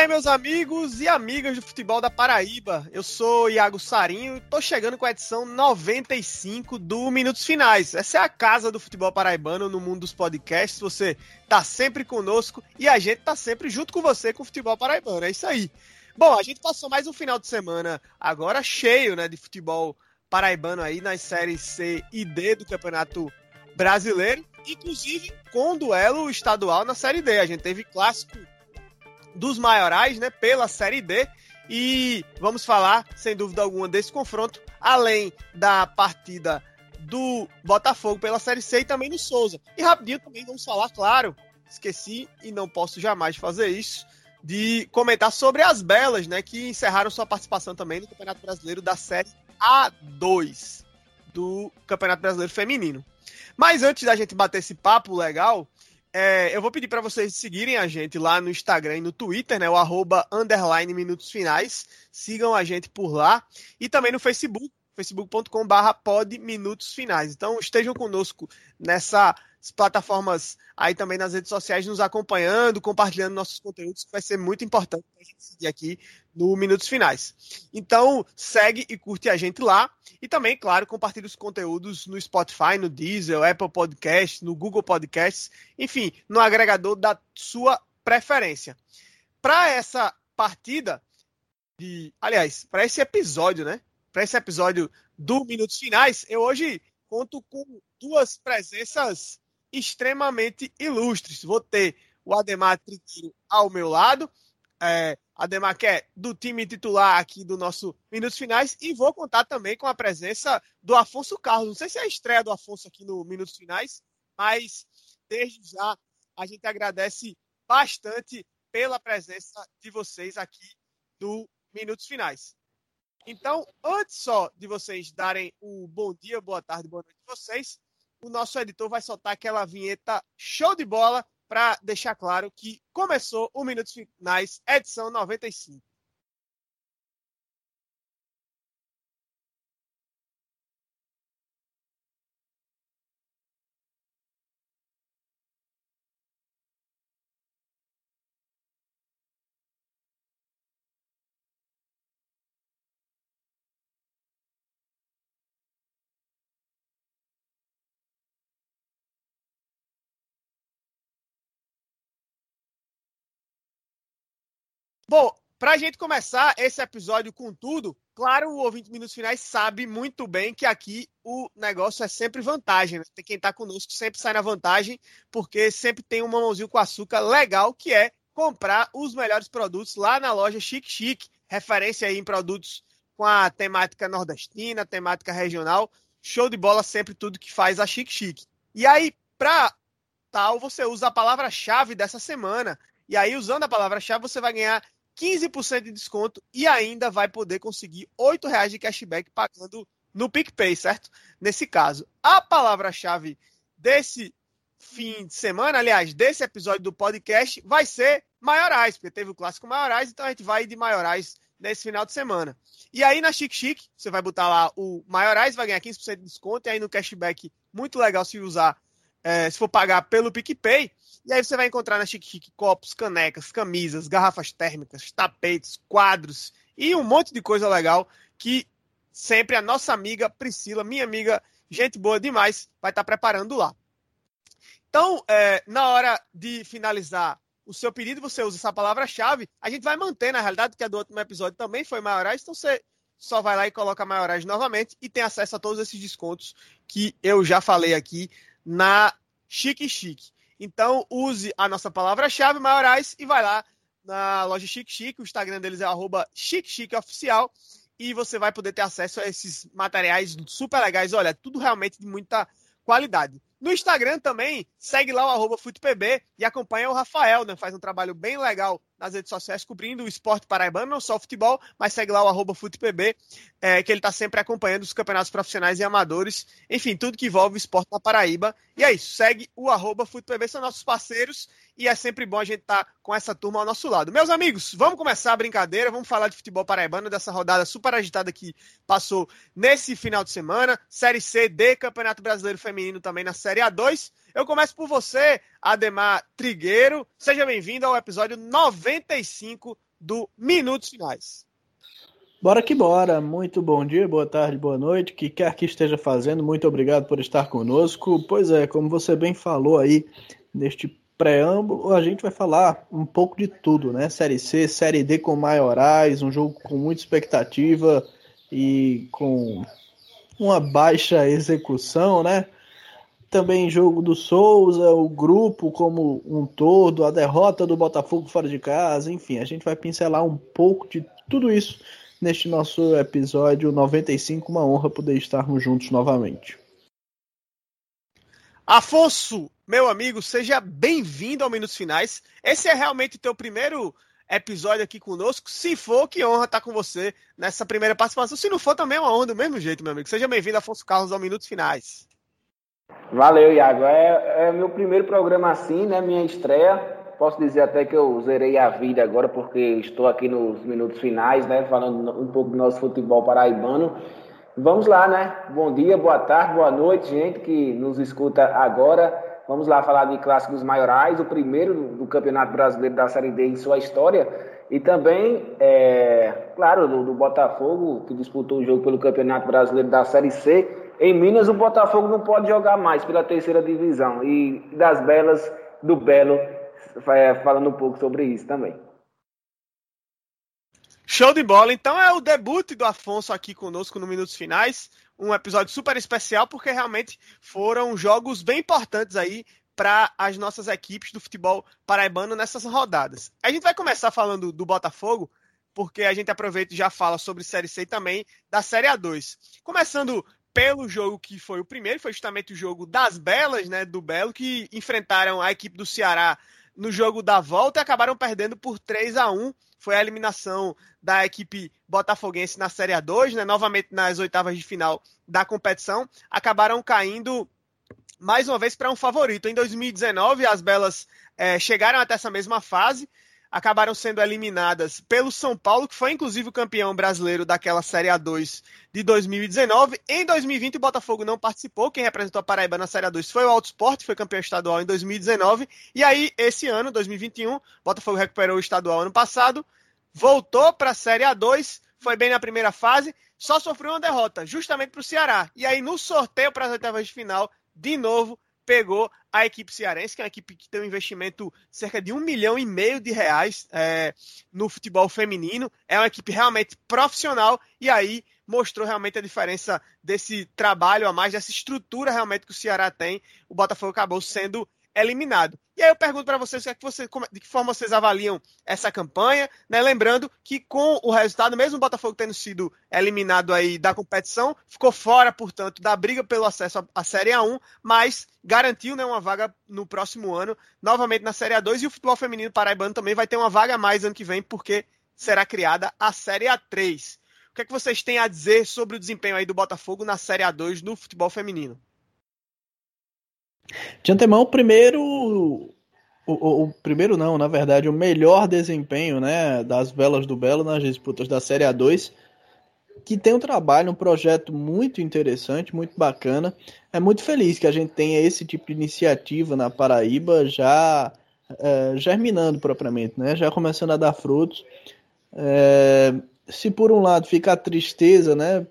aí, meus amigos e amigas do futebol da Paraíba. Eu sou Iago Sarinho e tô chegando com a edição 95 do Minutos Finais. Essa é a casa do futebol paraibano no mundo dos podcasts. Você tá sempre conosco e a gente tá sempre junto com você com o futebol paraibano. É isso aí. Bom, a gente passou mais um final de semana agora cheio, né, de futebol paraibano aí nas séries C e D do Campeonato Brasileiro, inclusive com duelo estadual na Série D. A gente teve clássico dos maiorais, né, pela Série D. E vamos falar, sem dúvida alguma, desse confronto, além da partida do Botafogo pela Série C e também do Souza. E rapidinho também vamos falar, claro, esqueci e não posso jamais fazer isso, de comentar sobre as Belas, né, que encerraram sua participação também no Campeonato Brasileiro da Série A2 do Campeonato Brasileiro Feminino. Mas antes da gente bater esse papo legal, é, eu vou pedir para vocês seguirem a gente lá no Instagram e no Twitter, né? O arroba underline minutos finais. Sigam a gente por lá. E também no Facebook, facebook.com barra pod minutos finais. Então estejam conosco nessa plataformas aí também nas redes sociais, nos acompanhando, compartilhando nossos conteúdos, que vai ser muito importante a gente seguir aqui no Minutos Finais. Então, segue e curte a gente lá. E também, claro, compartilhe os conteúdos no Spotify, no Deezer, Apple Podcasts, no Google Podcasts, enfim, no agregador da sua preferência. Para essa partida de, aliás, para esse episódio, né? Para esse episódio do Minutos Finais, eu hoje conto com duas presenças extremamente ilustres. Vou ter o Ademar Trigueiro ao meu lado, é, Ademar que é do time titular aqui do nosso Minutos Finais, e vou contar também com a presença do Afonso Carlos. Não sei se é a estreia do Afonso aqui no Minutos Finais, mas desde já a gente agradece bastante pela presença de vocês aqui do Minutos Finais. Então, antes só de vocês darem o bom dia, boa tarde, boa noite de vocês, o nosso editor vai soltar aquela vinheta show de bola para deixar claro que começou o Minutos Finais, edição 95. Bom, para a gente começar esse episódio com tudo, claro, o ouvinte Minutos Finais sabe muito bem que aqui o negócio é sempre vantagem. Né? Quem está conosco sempre sai na vantagem, porque sempre tem um mamãozinho com açúcar legal, que é comprar os melhores produtos lá na loja Chique Chique, referência aí em produtos com a temática nordestina, temática regional. Show de bola sempre tudo que faz a Chique Chique. E aí, para tal, você usa a palavra-chave dessa semana. E aí, usando a palavra-chave, você vai ganhar 15% de desconto e ainda vai poder conseguir R$ reais de cashback pagando no PicPay, certo? Nesse caso, a palavra-chave desse fim de semana, aliás, desse episódio do podcast, vai ser maiorais, porque teve o clássico maiorais, então a gente vai de maiorais nesse final de semana. E aí na Chic Chic, você vai botar lá o maiorais, vai ganhar 15% de desconto, e aí no cashback, muito legal se usar, é, se for pagar pelo PicPay, e aí você vai encontrar na Chique Chique copos, canecas, camisas, garrafas térmicas, tapetes, quadros e um monte de coisa legal que sempre a nossa amiga Priscila, minha amiga, gente boa demais, vai estar preparando lá. Então, é, na hora de finalizar o seu pedido, você usa essa palavra-chave. A gente vai manter, na realidade, que a do último episódio também foi maiorais, então você só vai lá e coloca maiorais novamente e tem acesso a todos esses descontos que eu já falei aqui na Chique Chique. Então, use a nossa palavra-chave, maiorais, e vai lá na loja Chique Chique. O Instagram deles é arroba Oficial. E você vai poder ter acesso a esses materiais super legais. Olha, tudo realmente de muita qualidade. No Instagram também, segue lá o arroba FutePB e acompanha o Rafael, né? Faz um trabalho bem legal nas redes sociais, cobrindo o esporte paraibano, não só o futebol, mas segue lá o arroba FutePB, é, que ele está sempre acompanhando os campeonatos profissionais e amadores, enfim, tudo que envolve o esporte na Paraíba. E é isso, segue o arroba FutePB, são nossos parceiros e é sempre bom a gente estar tá com essa turma ao nosso lado. Meus amigos, vamos começar a brincadeira, vamos falar de futebol paraibano, dessa rodada super agitada que passou nesse final de semana, Série C D, Campeonato Brasileiro Feminino também na Série A2. Eu começo por você, Ademar Trigueiro. Seja bem-vindo ao episódio 95 do Minutos Finais. Bora que bora. Muito bom dia, boa tarde, boa noite. Que quer que esteja fazendo, muito obrigado por estar conosco. Pois é, como você bem falou aí neste preâmbulo, a gente vai falar um pouco de tudo, né? Série C, Série D com maiorais, um jogo com muita expectativa e com uma baixa execução, né? Também jogo do Souza, o grupo como um todo, a derrota do Botafogo fora de casa, enfim, a gente vai pincelar um pouco de tudo isso neste nosso episódio 95. Uma honra poder estarmos juntos novamente. Afonso, meu amigo, seja bem-vindo ao Minutos Finais. Esse é realmente o teu primeiro episódio aqui conosco. Se for, que honra estar com você nessa primeira participação. Se não for, também é uma honra do mesmo jeito, meu amigo. Seja bem-vindo, Afonso Carlos, ao Minutos Finais. Valeu, Iago. É, é meu primeiro programa assim, né? Minha estreia. Posso dizer até que eu zerei a vida agora, porque estou aqui nos minutos finais, né? Falando um pouco do nosso futebol paraibano. Vamos lá, né? Bom dia, boa tarde, boa noite, gente que nos escuta agora. Vamos lá falar de clássicos maiorais, o primeiro do Campeonato Brasileiro da Série D em sua história. E também, é, claro, do, do, Botafogo, que disputou o jogo pelo Campeonato Brasileiro da Série C. Em Minas, o Botafogo não pode jogar mais pela terceira divisão. E das Belas, do Belo, é, falando um pouco sobre isso também. Show de bola. Então é o debut do Afonso aqui conosco no Minutos Finais. Um episódio super especial porque realmente foram jogos bem importantes aí para as nossas equipes do futebol paraibano nessas rodadas. A gente vai começar falando do Botafogo, porque a gente aproveita e já fala sobre Série C e também da Série A2. Começando pelo jogo que foi o primeiro, foi justamente o jogo das Belas, né, do Belo, que enfrentaram a equipe do Ceará no jogo da volta e acabaram perdendo por 3 a 1 Foi a eliminação da equipe botafoguense na Série A2, né? novamente nas oitavas de final da competição. Acabaram caindo mais uma vez para um favorito. Em 2019, as Belas é, chegaram até essa mesma fase, acabaram sendo eliminadas pelo São Paulo, que foi inclusive o campeão brasileiro daquela Série A2 de 2019. Em 2020, o Botafogo não participou. Quem representou a Paraíba na Série A2 foi o Alto Sport, foi campeão estadual em 2019. E aí, esse ano, 2021, o Botafogo recuperou o estadual ano passado, voltou para a Série A2, foi bem na primeira fase, só sofreu uma derrota, justamente para o Ceará. E aí, no sorteio para as oitavas de final, de novo, pegou a equipe cearense, que é uma equipe que tem um investimento cerca de um milhão e meio de reais é, no futebol feminino. É uma equipe realmente profissional e aí mostrou realmente a diferença desse trabalho a mais, dessa estrutura realmente que o Ceará tem. O Botafogo acabou sendo eliminado. E aí eu pergunto para vocês, é que você, de que forma vocês avaliam essa campanha, né? Lembrando que com o resultado, mesmo o Botafogo tendo sido eliminado aí da competição, ficou fora, portanto, da briga pelo acesso à Série A1, mas garantiu né, uma vaga no próximo ano, novamente na Série A2, e o futebol feminino paraibano também vai ter uma vaga a mais ano que vem, porque será criada a Série A3. O que é que vocês têm a dizer sobre o desempenho aí do Botafogo na Série A2 no futebol feminino? De antemão, o primeiro. O, o, o, primeiro não, na verdade, o melhor desempenho né, das velas do Belo nas disputas da Série A2, que tem um trabalho, um projeto muito interessante, muito bacana. É muito feliz que a gente tenha esse tipo de iniciativa na Paraíba já é, germinando propriamente, né, já começando a dar frutos. É, se por um lado fica a tristeza né,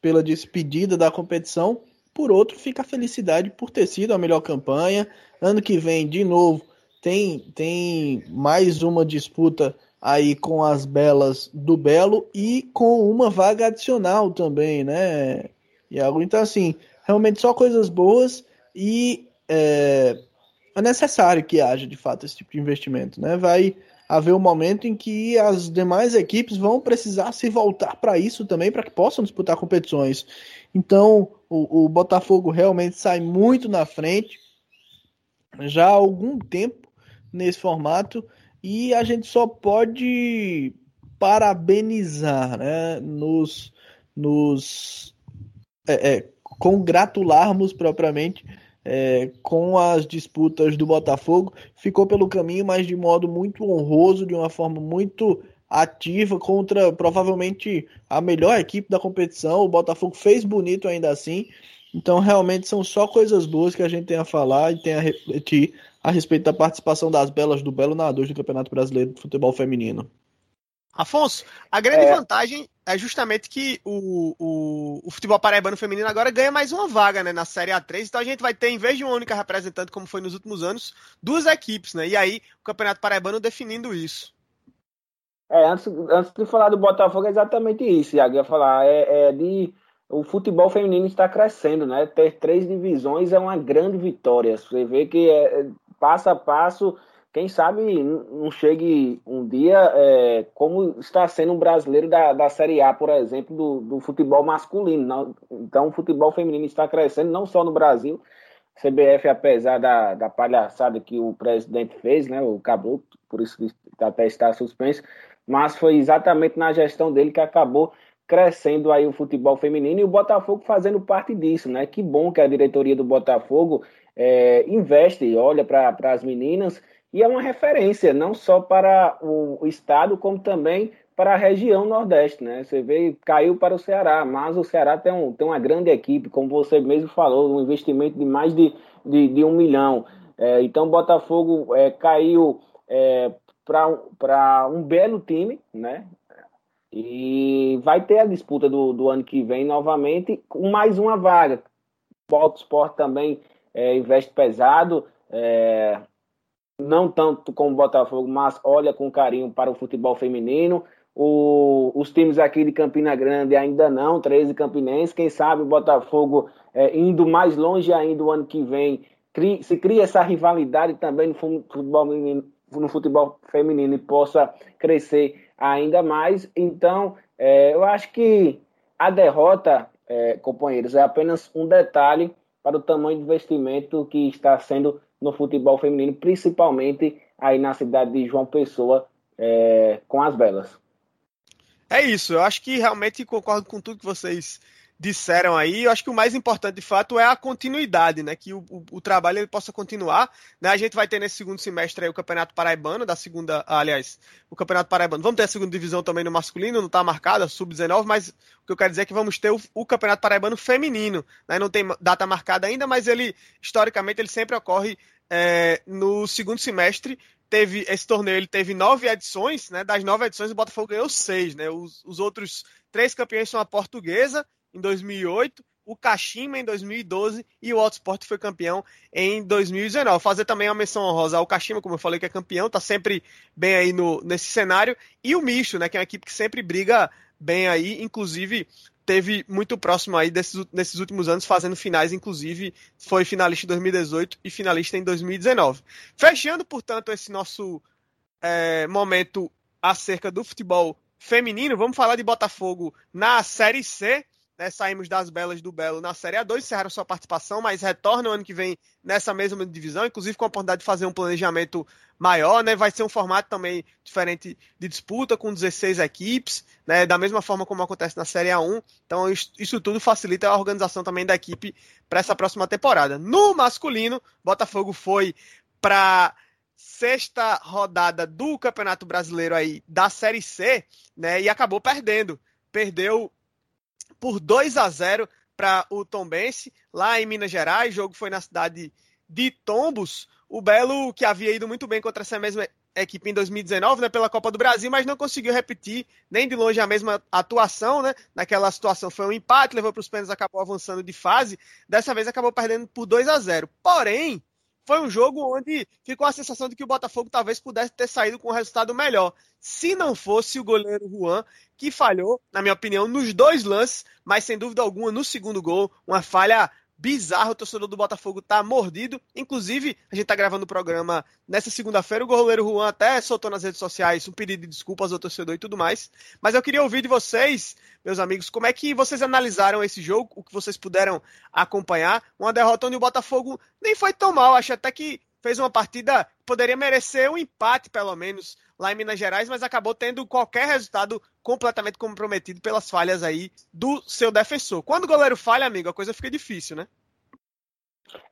pela despedida da competição, por outro, fica a felicidade por ter sido a melhor campanha. Ano que vem, de novo, tem, tem mais uma disputa aí com as belas do Belo e com uma vaga adicional também, né, Iago? Então, assim, realmente só coisas boas e é, é necessário que haja, de fato, esse tipo de investimento, né? Vai haver um momento em que as demais equipes vão precisar se voltar para isso também, para que possam disputar competições. Então, o, o, Botafogo realmente sai muito na frente já há algum tempo nesse formato e a gente só pode parabenizar, né, nos, nos é, é, congratularmos propriamente é, com as disputas do Botafogo, ficou pelo caminho, mas de modo muito honroso, de uma forma muito ativa contra provavelmente a melhor equipe da competição. O Botafogo fez bonito ainda assim. Então, realmente são só coisas boas que a gente tem a falar e tem a refletir a respeito da participação das belas do Belo na 2 do Campeonato Brasileiro de Futebol Feminino. Afonso, a grande é. vantagem é justamente que o, o, o, futebol paraibano feminino agora ganha mais uma vaga né, na Série A3. Então a gente vai ter, em vez de uma única representante, como foi nos últimos anos, duas equipes, né? E aí o Campeonato Paraibano definindo isso. É, antes, antes de falar do Botafogo, é exatamente isso, Iago. ia falar, é, é de. O futebol feminino está crescendo, né? Ter três divisões é uma grande vitória. Você vê que é, passo a passo quem sabe não chegue um dia é, como está sendo um brasileiro da, da Série A, por exemplo, do, do futebol masculino. Não, então, o futebol feminino está crescendo não só no Brasil. CBF, apesar da, da palhaçada que o presidente fez, né, o Caboclo, por isso que até está suspenso, mas foi exatamente na gestão dele que acabou crescendo aí o futebol feminino e o Botafogo fazendo parte disso, né? Que bom que a diretoria do Botafogo é, investe, olha para as meninas e é uma referência não só para o estado, como também para a região Nordeste, né? Você vê, caiu para o Ceará, mas o Ceará tem, um, tem uma grande equipe, como você mesmo falou, um investimento de mais de, de, de um milhão. É, então, Botafogo é, caiu é, para um belo time, né? E vai ter a disputa do, do ano que vem novamente com mais uma vaga. O Sport também é, investe pesado. É, não tanto como o Botafogo, mas olha com carinho para o futebol feminino. O, os times aqui de Campina Grande ainda não, 13 campinenses. Quem sabe o Botafogo é, indo mais longe ainda o ano que vem, cri, se cria essa rivalidade também no futebol, no futebol feminino e possa crescer ainda mais. Então, é, eu acho que a derrota, é, companheiros, é apenas um detalhe para o tamanho de investimento que está sendo no futebol feminino, principalmente aí na cidade de João Pessoa, é, com as belas. É isso, eu acho que realmente concordo com tudo que vocês disseram aí. Eu acho que o mais importante, de fato, é a continuidade, né? Que o, o, o, trabalho ele possa continuar. Né? A gente vai ter nesse segundo semestre aí o Campeonato Paraibano, da segunda, aliás, o Campeonato Paraibano. Vamos ter a segunda divisão também no masculino, não está marcada, sub-19, mas o que eu quero dizer é que vamos ter o, o Campeonato Paraibano feminino. Né? Não tem data marcada ainda, mas ele, historicamente, ele sempre ocorre é, no segundo semestre teve esse torneio ele teve nove edições, né? Das nove edições o Botafogo ganhou seis, né? Os, os outros três campeões são a Portuguesa em 2008, o Kashima em 2012 e o Autosport foi campeão em 2019. Fazer também uma menção honrosa ao Kashima, como eu falei que é campeão, tá sempre bem aí no, nesse cenário, e o Misto, né? Que é uma equipe que sempre briga bem aí, inclusive teve muito próximo aí desses, nesses últimos anos, fazendo finais, inclusive foi finalista em 2018 e finalista em 2019. Fechando, portanto, esse nosso é, momento acerca do futebol feminino, vamos falar de Botafogo na Série C né, saímos das belas do Belo na Série A2, encerraram sua participação, mas retornam ano que vem nessa mesma divisão, inclusive com a oportunidade de fazer um planejamento maior, né? Vai ser um formato também diferente de disputa, com 16 equipes, né? Da mesma forma como acontece na Série A1. Então, isso tudo facilita a organização também da equipe para essa próxima temporada. No masculino, Botafogo foi para sexta rodada do Campeonato Brasileiro aí da Série C, né? E acabou perdendo. Perdeu por 2 a 0 para o Tombense, lá em Minas Gerais. O jogo foi na cidade de Tombos. O Belo, que havia ido muito bem contra essa mesma equipe em 2019, né, pela Copa do Brasil, mas não conseguiu repetir nem de longe a mesma atuação, né? Naquela situação foi um empate, levou para os pênaltis, acabou avançando de fase. Dessa vez acabou perdendo por 2 a 0. Porém, foi um jogo onde ficou a sensação de que o Botafogo talvez pudesse ter saído com um resultado melhor. Se não fosse o goleiro Juan, que falhou, na minha opinião, nos dois lances, mas sem dúvida alguma no segundo gol, uma falha bizarro. O torcedor do Botafogo tá mordido. Inclusive, a gente tá gravando o programa nessa segunda-feira. O goleiro Juan até soltou nas redes sociais um pedido de desculpas ao torcedor e tudo mais. Mas eu queria ouvir de vocês, meus amigos, como é que vocês analisaram esse jogo, o que vocês puderam acompanhar. Uma derrota onde o Botafogo nem foi tão mal. Acho até que fez uma partida poderia merecer um empate, pelo menos, lá em Minas Gerais, mas acabou tendo qualquer resultado completamente comprometido pelas falhas aí do seu defensor. Quando o goleiro falha, amigo, a coisa fica difícil, né?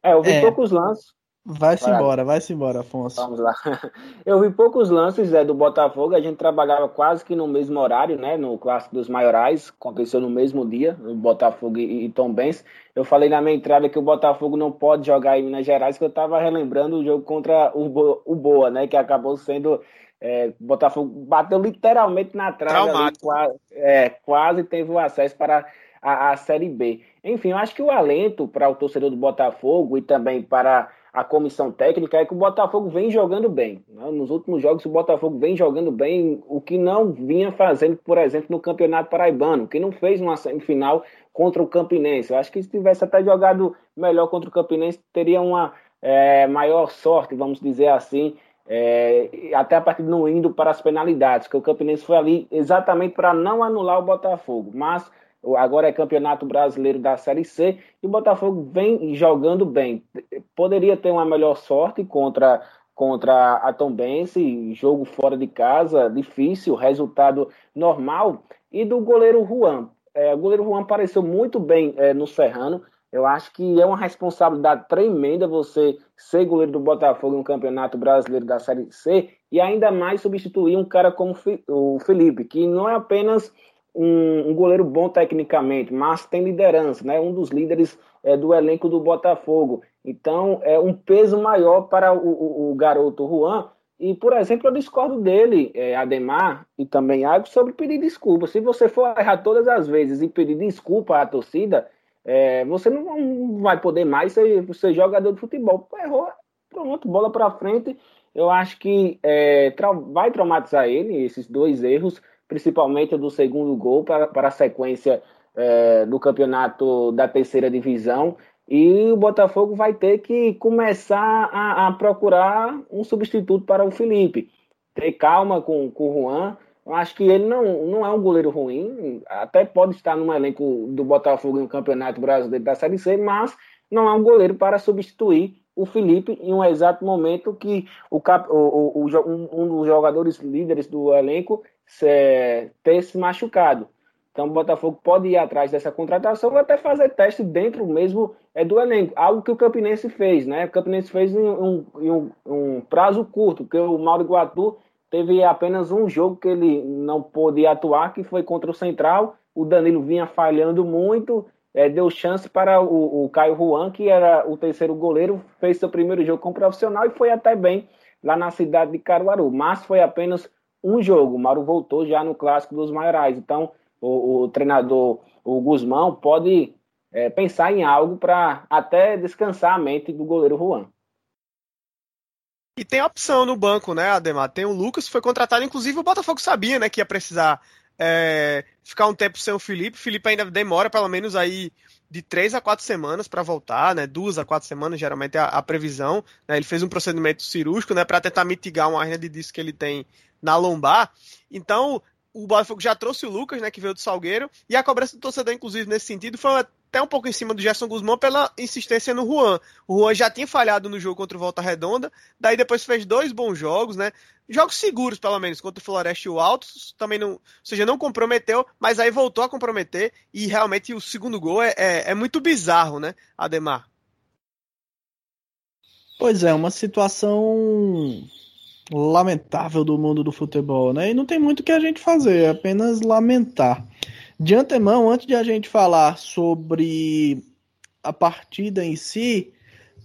É, eu vi é. poucos lances. Vai-se embora, vai-se embora, Afonso. Vamos lá. Eu vi poucos lances é, do Botafogo, a gente trabalhava quase que no mesmo horário, né? No Clássico dos Maiorais, aconteceu no mesmo dia, o Botafogo e, e Tom Benz. Eu falei na minha entrada que o Botafogo não pode jogar em Minas Gerais, que eu estava relembrando o jogo contra o, Bo, o Boa, né? Que acabou sendo É, Botafogo bateu literalmente na trave, ali, quase, é, quase teve o acesso para a, a Série B. Enfim, eu acho que o alento para o torcedor do Botafogo e também para a comissão técnica é que o Botafogo vem jogando bem. Né? Nos últimos jogos, o Botafogo vem jogando bem, o que não vinha fazendo, por exemplo, no Campeonato Paraibano, que não fez uma semifinal contra o Campinense. Eu acho que se tivesse até jogado melhor contra o Campinense, teria uma é, maior sorte, vamos dizer assim, é, até a partir não indo para as penalidades, que o Campinense foi ali exatamente para não anular o Botafogo. Mas Agora é campeonato brasileiro da Série C e o Botafogo vem jogando bem. Poderia ter uma melhor sorte contra, contra a Tombense, jogo fora de casa, difícil, resultado normal. E do goleiro Juan. É, o goleiro Juan apareceu muito bem é, no Serrano. Eu acho que é uma responsabilidade tremenda você ser goleiro do Botafogo no Campeonato Brasileiro da Série C e ainda mais substituir um cara como o Felipe, que não é apenas um, um, goleiro bom tecnicamente, mas tem liderança, né? Um dos líderes é, do elenco do Botafogo. Então, é um peso maior para o, o, o garoto Juan. E, por exemplo, eu discordo dele, é, Ademar e também Água, sobre pedir desculpa. Se você for errar todas as vezes e pedir desculpa à torcida, é, você não vai poder mais ser, ser jogador de futebol. Errou, pronto, bola para frente. Eu acho que é, tra vai traumatizar ele, esses dois erros principalmente do segundo gol para, para a sequência é, do campeonato da terceira divisão. E o Botafogo vai ter que começar a, a procurar um substituto para o Felipe. Ter calma com, com o Juan. Eu acho que ele não, não é um goleiro ruim, até pode estar no elenco do Botafogo no Campeonato Brasileiro da Série C, mas não é um goleiro para substituir o Felipe em um exato momento que o, o, o, um, um dos jogadores líderes do elenco se, ter se machucado. Então o Botafogo pode ir atrás dessa contratação ou até fazer teste dentro mesmo é, do elenco. Algo que o Campinense fez, né? O Campinense fez em um, em um, um prazo curto, porque o Mauro Guatu teve apenas um jogo que ele não pôde atuar, que foi contra o Central. O Danilo vinha falhando muito, é, deu chance para o, o Caio Juan, que era o terceiro goleiro, fez seu primeiro jogo como profissional e foi até bem lá na cidade de Caruaru. Mas foi apenas um jogo. O Mauro voltou já no clássico dos maiorais. Então, o, o treinador, o Guzmão, pode é, pensar em algo para até descansar a mente do goleiro Juan. E tem opção no banco, né, Ademar? Tem o Lucas, foi contratado, inclusive o Botafogo sabia, né, que ia precisar é, ficar um tempo sem o Felipe. O Felipe ainda demora pelo menos aí de três a quatro semanas para voltar, né? Duas a quatro semanas, geralmente é a, a previsão. Né? Ele fez um procedimento cirúrgico, né, para tentar mitigar uma hernia de disco que ele tem na lombar. Então, o Botafogo já trouxe o Lucas, né, que veio do Salgueiro, e a cobrança do torcedor, inclusive, nesse sentido, foi até um pouco em cima do Gerson Guzmão pela insistência no Juan. O Juan já tinha falhado no jogo contra o Volta Redonda, daí depois fez dois bons jogos, né? Jogos seguros, pelo menos, contra o Floresta e o Altos, também não, ou seja, não comprometeu, mas aí voltou a comprometer, e realmente o segundo gol é, é, é muito bizarro, né, Ademar? Pois é, uma situação lamentável do mundo do futebol, né? E não tem muito o que a gente fazer, é apenas lamentar. De antemão, antes de a gente falar sobre a partida em si,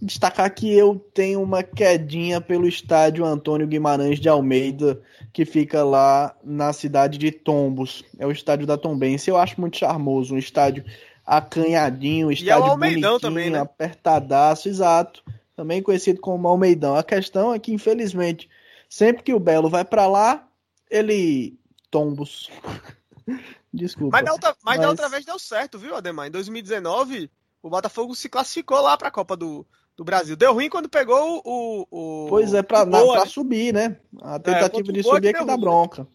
destacar que eu tenho uma quedinha pelo estádio Antônio Guimarães de Almeida, que fica lá na cidade de Tombos. É o estádio da Tombense. Eu acho muito charmoso, um estádio acanhadinho, um estádio e é o bonitinho, também, né? apertadaço, exato. Também conhecido como Almeidão. A questão é que, infelizmente, Sempre que o Belo vai para lá, ele tombos. Desculpa. Mas da, outra, mas, mas da outra vez deu certo, viu, Ademar? Em 2019, o Botafogo se classificou lá para a Copa do, do Brasil. Deu ruim quando pegou o. o pois é, para né? subir, né? A tentativa é, de subir é que dá bronca.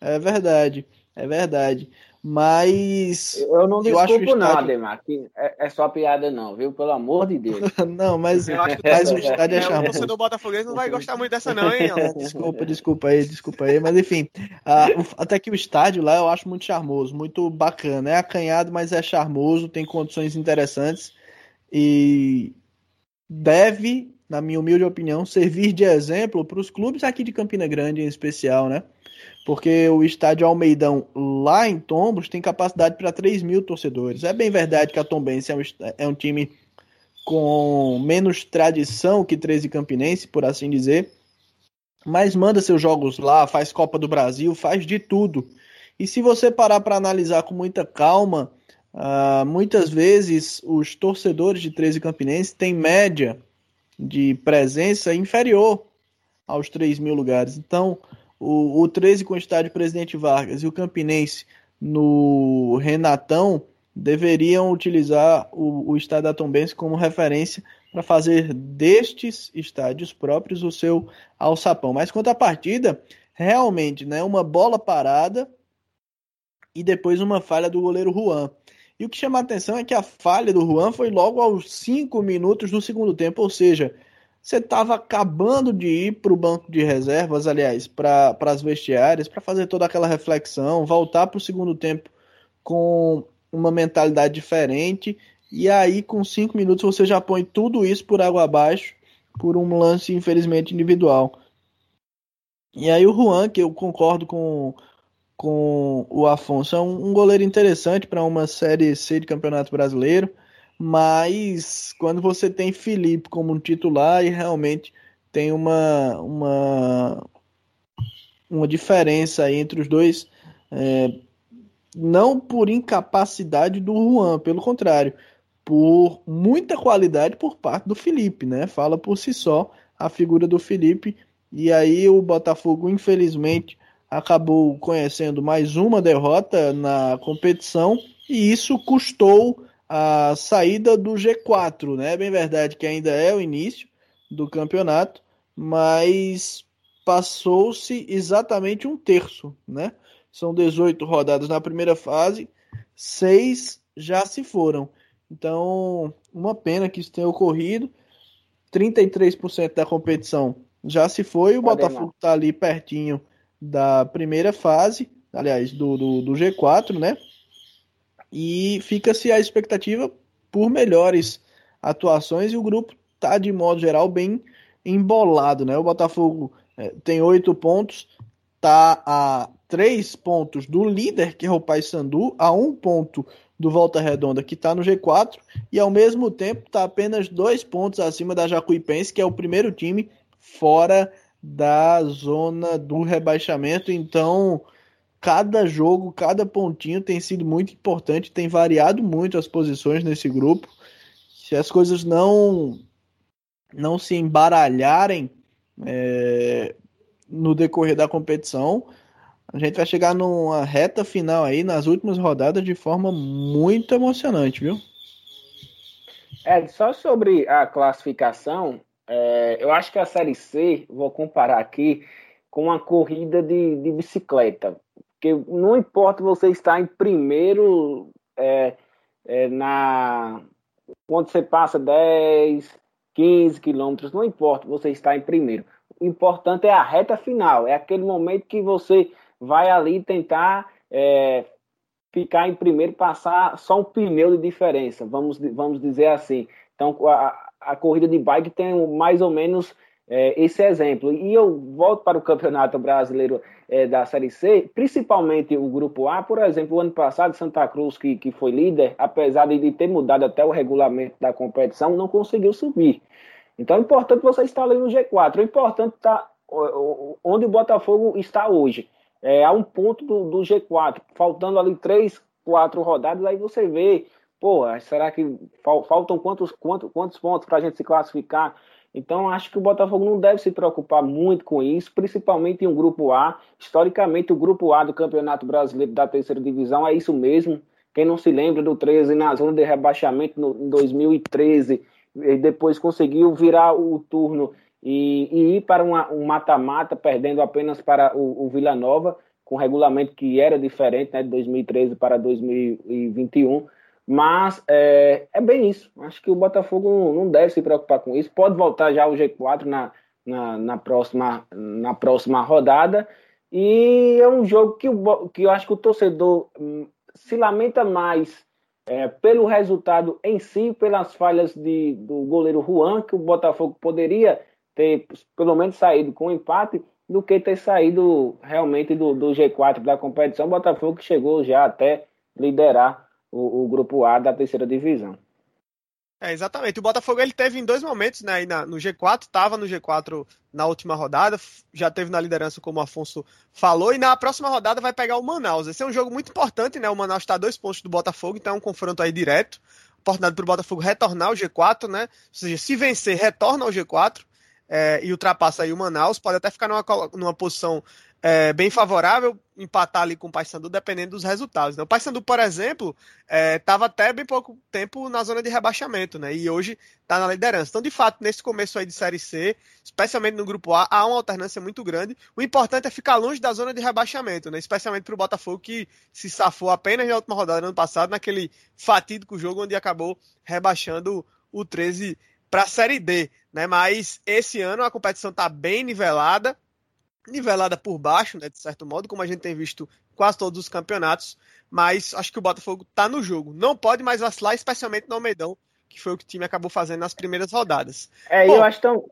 É verdade, é verdade. Mas. Eu não desculpo eu estádio... não, Ademar, que é, é, só piada, não, viu? Pelo amor de Deus. não, mas, eu acho que mas o estádio é, é charmoso. O torcedor Botafoguês não vai gostar muito dessa, não, hein? desculpa, desculpa aí, desculpa aí. Mas enfim, uh, até que o estádio lá eu acho muito charmoso, muito bacana. É acanhado, mas é charmoso, tem condições interessantes e deve, na minha humilde opinião, servir de exemplo para os clubes aqui de Campina Grande em especial, né? Porque o estádio Almeidão lá em Tombos tem capacidade para 3 mil torcedores. É bem verdade que a Tombense é um, é um time com menos tradição que 13 Campinense, por assim dizer, mas manda seus jogos lá, faz Copa do Brasil, faz de tudo. E se você parar para analisar com muita calma, uh, muitas vezes os torcedores de 13 Campinense têm média de presença inferior aos 3 mil lugares. Então, o, o 13 com o estádio Presidente Vargas e o Campinense no Renatão deveriam utilizar o, o estádio da Tombense como referência para fazer destes estádios próprios o seu alçapão. Mas quanto à partida, realmente, né, uma bola parada e depois uma falha do goleiro Juan. E o que chama a atenção é que a falha do Juan foi logo aos 5 minutos do segundo tempo, ou seja, você estava acabando de ir para o banco de reservas, aliás, para as vestiárias, para fazer toda aquela reflexão, voltar para o segundo tempo com uma mentalidade diferente, e aí com 5 minutos você já põe tudo isso por água abaixo, por um lance, infelizmente, individual. E aí o Juan, que eu concordo com, com o Afonso, é um, um goleiro interessante para uma Série C de Campeonato Brasileiro, mas quando você tem Felipe como titular e realmente tem uma, uma, uma diferença entre os dois, é, não por incapacidade do Juan, pelo contrário, por muita qualidade por parte do Felipe, né? Fala por si só a figura do Felipe. E aí o Botafogo, infelizmente, acabou conhecendo mais uma derrota na competição e isso custou a saída do G4, né? É bem verdade que ainda é o início do campeonato, mas passou-se exatamente um terço, né? São 18 rodadas na primeira fase, seis já se foram. Então, uma pena que isso tenha ocorrido. 33% da competição já se foi, o Pode Botafogo está ali pertinho da primeira fase, aliás, do, do, do G4, né? E fica-se a expectativa por melhores atuações e o grupo tá de modo geral bem embolado, né? O Botafogo é, tem oito pontos, tá a três pontos do líder que é o Paysandu, a um ponto do Volta Redonda que está no G4 e ao mesmo tempo está apenas dois pontos acima da Jacuipense que é o primeiro time fora da zona do rebaixamento. Então cada jogo, cada pontinho tem sido muito importante, tem variado muito as posições nesse grupo. Se as coisas não não se embaralharem é, no decorrer da competição, a gente vai chegar numa reta final aí, nas últimas rodadas, de forma muito emocionante, viu? É, só sobre a classificação, é, eu acho que a Série C, vou comparar aqui, com uma corrida de, de bicicleta. Porque não importa você estar em primeiro é, é, na. Quando você passa 10, 15 quilômetros, não importa você estar em primeiro. O importante é a reta final, é aquele momento que você vai ali tentar é, ficar em primeiro, passar só um pneu de diferença, vamos, vamos dizer assim. Então, a, a corrida de bike tem mais ou menos é, esse exemplo. E eu volto para o Campeonato Brasileiro é, da Série C, principalmente o Grupo A, por exemplo, o ano passado, Santa Cruz, que, que foi líder, apesar de ter mudado até o regulamento da competição, não conseguiu subir. Então é importante você estar ali no G4. É importante estar tá, onde o Botafogo está hoje. É, a um ponto do, do G4, faltando ali três, quatro rodadas, aí você vê, pô, será que faltam quantos, quantos, quantos pontos para a gente se classificar? Então, acho que o Botafogo não deve se preocupar muito com isso, principalmente em um grupo A. Historicamente, o grupo A do Campeonato Brasileiro da terceira divisão é isso mesmo. Quem não se lembra do 13 na zona de rebaixamento no, em 2013, e depois conseguiu virar o turno e, e ir para um mata-mata, perdendo apenas para o, o Vila Nova, com regulamento que era diferente, né, de 2013 para 2021. Mas é, é bem isso. Acho que o Botafogo não deve se preocupar com isso. Pode voltar já o G4 na, na, na, próxima, na próxima rodada. E é um jogo que, o, que eu acho que o torcedor hum, se lamenta mais é, pelo resultado em si, pelas falhas de, do goleiro Juan, que o Botafogo poderia ter pelo menos saído com empate, do que ter saído realmente do, do G4 da competição. O Botafogo chegou já até liderar o, o grupo A da terceira divisão. É, exatamente. O Botafogo ele teve em dois momentos, né? Na, no G4, estava no G4 na última rodada, já teve na liderança, como o Afonso falou, e na próxima rodada vai pegar o Manaus. Esse é um jogo muito importante, né? O Manaus está a dois pontos do Botafogo, então é um confronto aí direto. Oportunidade para o Botafogo retornar ao G4, né? Ou seja, se vencer, retorna ao G4 é, e ultrapassa aí o Manaus, pode até ficar numa, numa posição é, bem favorável empatar ali com o Paysandu, dependendo dos resultados. Né? O Paysandu, por exemplo, estava é, até bem pouco tempo na zona de rebaixamento, né? E hoje está na liderança. Então, de fato, nesse começo aí de Série C, especialmente no Grupo A, há uma alternância muito grande. O importante é ficar longe da zona de rebaixamento, né? Especialmente para o Botafogo, que se safou apenas na última rodada do ano passado, naquele fatídico jogo onde acabou rebaixando o 13 para a Série D, né? Mas esse ano a competição está bem nivelada nivelada por baixo, né, de certo modo, como a gente tem visto quase todos os campeonatos, mas acho que o Botafogo está no jogo. Não pode mais vacilar, especialmente no Almeidão, que foi o que o time acabou fazendo nas primeiras rodadas. É, Bom, eu acho tão.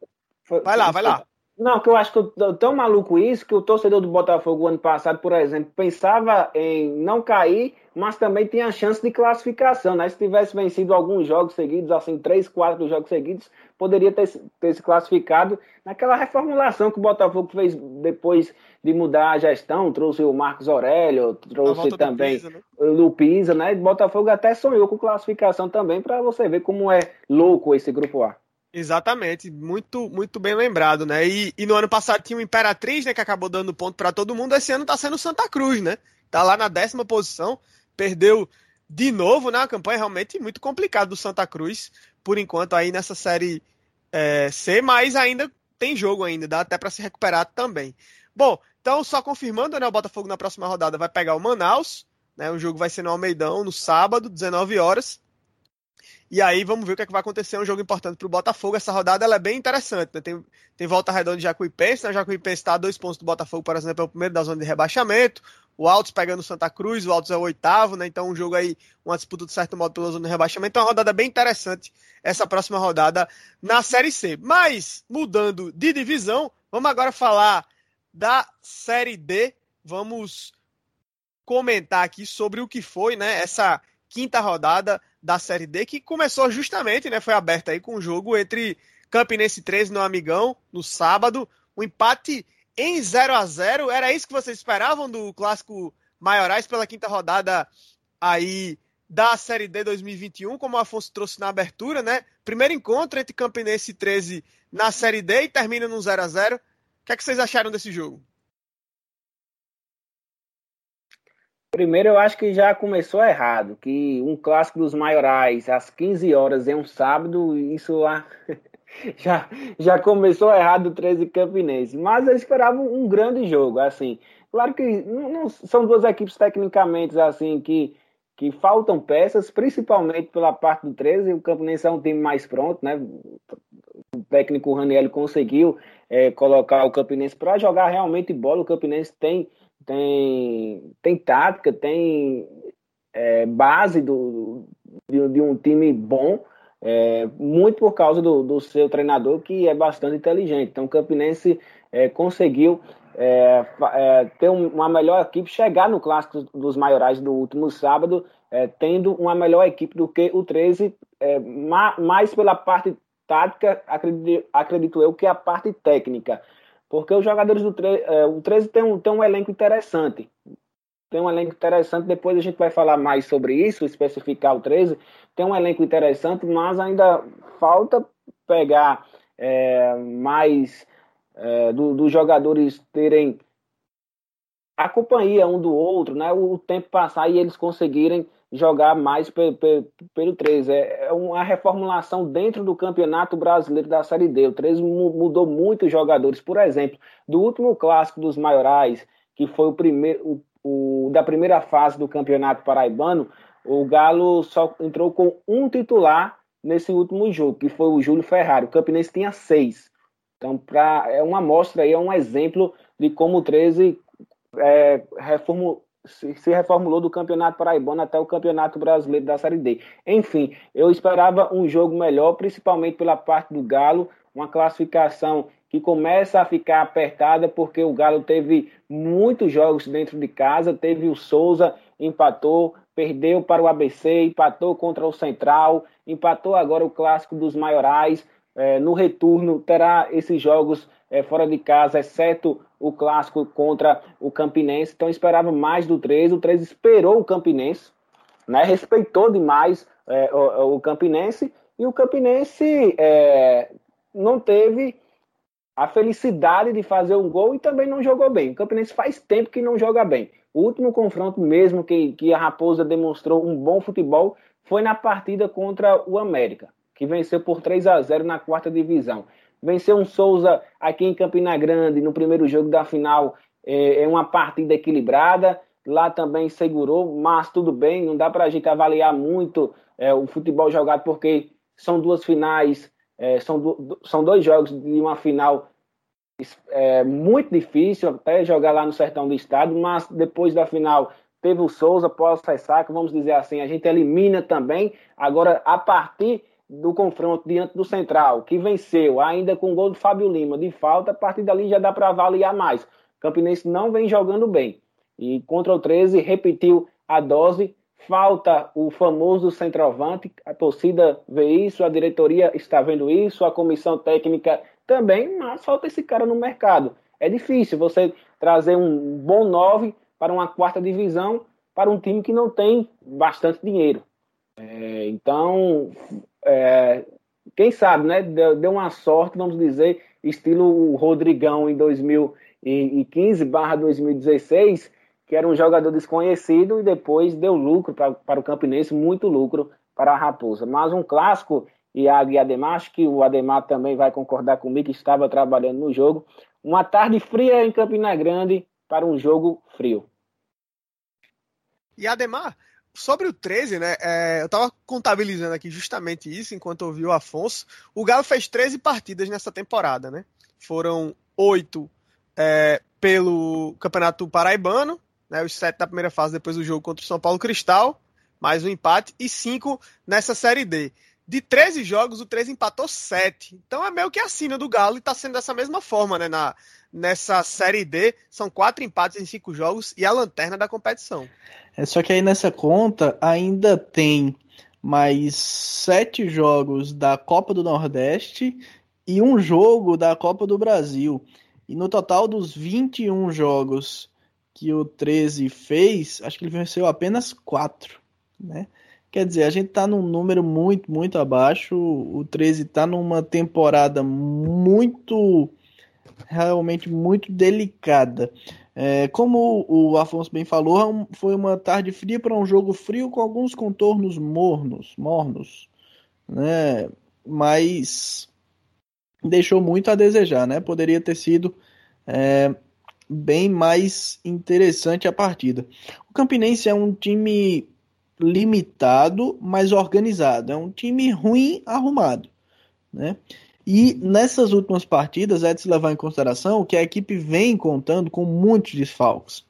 Vai lá, vai lá. Não, que eu acho que eu tão maluco isso que o torcedor do Botafogo ano passado, por exemplo, pensava em não cair, mas também tinha chance de classificação, né? Se tivesse vencido alguns jogos seguidos, assim, três, quatro jogos seguidos, poderia ter, ter se classificado naquela reformulação que o Botafogo fez depois de mudar a gestão, trouxe o Marcos Aurélio, trouxe também Pisa, né? o Pisa, né? O Botafogo até sonhou com classificação também, para você ver como é louco esse grupo A. Exatamente, muito muito bem lembrado, né? E, e, no ano passado tinha o Imperatriz, né, que acabou dando ponto para todo mundo. Esse ano tá sendo Santa Cruz, né? Tá lá na décima posição, perdeu de novo, né? Uma campanha realmente muito complicada do Santa Cruz, por enquanto aí nessa série é, C, mas ainda tem jogo ainda, dá até para se recuperar também. Bom, então só confirmando, né? O Botafogo na próxima rodada vai pegar o Manaus, né? O jogo vai ser no Almeidão no sábado, 19 horas. E aí vamos ver o que, é que vai acontecer. É um jogo importante para o Botafogo. Essa rodada ela é bem interessante. Né? Tem, tem volta redonda de Jacuipense. Né? O Jacuipense está a dois pontos do Botafogo, por exemplo, é o primeiro da zona de rebaixamento. O Altos pegando o Santa Cruz, o Altos é o oitavo, né? Então um jogo aí, uma disputa de certo modo pela zona de rebaixamento. Então uma rodada bem interessante essa próxima rodada na Série C. Mas, mudando de divisão, vamos agora falar da Série D. Vamos comentar aqui sobre o que foi, né? Essa quinta rodada da Série D, que começou justamente, né? Foi aberta aí com o um jogo entre Campinense 13 no Amigão, no sábado. Um empate em 0 a 0 Era isso que vocês esperavam do clássico Maiorais pela quinta rodada aí da Série D 2021, como o Afonso trouxe na abertura, né? Primeiro encontro entre Campinense 13 na Série D e termina no 0 a 0 O que, é que vocês acharam desse jogo? Primeiro, eu acho que já começou errado, que um clássico dos maiorais às 15 horas em um sábado, isso lá já, já começou errado o 13 Campinense. Mas eu esperava um grande jogo, assim. Claro que não, não, são duas equipes tecnicamente assim que, que faltam peças, principalmente pela parte do 13. O Campinense é um time mais pronto, né? O técnico Raniel conseguiu é, colocar o Campinense para jogar realmente bola. O Campinense tem tem, tem tática, tem é, base do, de, de, um time bom, é, muito por causa do, do, seu treinador, que é bastante inteligente. Então, o Campinense é, conseguiu é, é, ter uma melhor equipe, chegar no clássico dos maiorais do último sábado, é, tendo uma melhor equipe do que o 13, mais pela parte tática, acredito, acredito eu, que a parte técnica. Porque os jogadores do 13, é, o 13 tem um, tem um elenco interessante. Tem um elenco interessante, depois a gente vai falar mais sobre isso, especificar o 13. Tem um elenco interessante, mas ainda falta pegar é, mais é, dos do jogadores terem a companhia um do outro, né? O tempo passar e eles conseguirem jogar mais pelo, pelo, pelo 13. É, é uma reformulação dentro do Campeonato Brasileiro da Série D. O 13 mudou muitos jogadores. Por exemplo, do último clássico dos maiorais, que foi o primeiro o, o, da primeira fase do Campeonato Paraibano, o Galo só entrou com um titular nesse último jogo, que foi o Júlio Ferrari. O Campinense tinha seis. Então, pra, é uma amostra aí, é um exemplo de como o 13 é, reformulou se reformulou do Campeonato Paraibano até o Campeonato Brasileiro da Série D. Enfim, eu esperava um jogo melhor, principalmente pela parte do Galo, uma classificação que começa a ficar apertada porque o Galo teve muitos jogos dentro de casa, teve o Souza empatou, perdeu para o ABC, empatou contra o Central, empatou agora o clássico dos maiorais. É, no retorno terá esses jogos é, fora de casa, exceto o clássico contra o Campinense. Então esperava mais do 13. O 13 esperou o Campinense, né, respeitou demais é, o, o, Campinense e o Campinense é, não teve a felicidade de fazer um gol e também não jogou bem. O Campinense faz tempo que não joga bem. O último confronto mesmo que, que a Raposa demonstrou um bom futebol foi na partida contra o América, que venceu por 3 a 0 na quarta divisão. Venceu um Souza aqui em Campina Grande no primeiro jogo da final. É, é uma partida equilibrada. Lá também segurou, mas tudo bem, não dá para a gente avaliar muito é, o futebol jogado, porque são duas finais, é, são, do, são dois jogos de uma final é, muito difícil até jogar lá no sertão do estado, mas depois da final teve o Souza, pós-ressaca, vamos dizer assim, a gente elimina também. Agora, a partir do confronto diante do Central, que venceu, ainda com o gol do Fábio Lima de falta, a partir dali já dá para avaliar mais. Campinense não vem jogando bem. E contra o 13 repetiu a dose. Falta o famoso centroavante. A torcida vê isso, a diretoria está vendo isso, a comissão técnica também, mas falta esse cara no mercado. É difícil você trazer um bom 9 para uma quarta divisão para um time que não tem bastante dinheiro. É, então, é, quem sabe, né? Deu, deu, uma sorte, vamos dizer, estilo Rodrigão em 2015/2016, que era um jogador desconhecido e depois deu lucro pra, para o Campinense, muito lucro para a Raposa. Mas um clássico Iago e Ademar, acho que o Ademar também vai concordar comigo, que estava trabalhando no jogo. Uma tarde fria em Campina Grande para um jogo frio. E Ademar, sobre o 13, né? É, eu estava contabilizando aqui justamente isso enquanto ouvi o Afonso. O Galo fez 13 partidas nessa temporada, né? Foram oito é, pelo Campeonato Paraibano, né? Os sete da primeira fase depois do jogo contra o São Paulo Cristal, mais um empate, e cinco nessa Série D de 13 jogos, o 13 empatou 7. Então é meio que a sina do Galo e está sendo dessa mesma forma, né? Na, nessa Série D, são quatro empates em cinco jogos e a lanterna da competição. É só que aí nessa conta ainda tem mais sete jogos da Copa do Nordeste e um jogo da Copa do Brasil. E no total dos 21 jogos que o 13 fez, acho que ele venceu apenas quatro, né? Quer dizer, a gente está num número muito, muito abaixo. O 13 está numa temporada muito, realmente muito delicada. É, como o Afonso bem falou, é foi uma tarde fria para um jogo frio com alguns contornos mornos, mornos, né? Mas deixou muito a desejar, né? Poderia ter sido é, bem mais interessante a partida. O Campinense é um time limitado, mas organizado. É um time ruim arrumado, né? E nessas últimas partidas é de se levar em consideração que a equipe vem contando com muitos desfalques.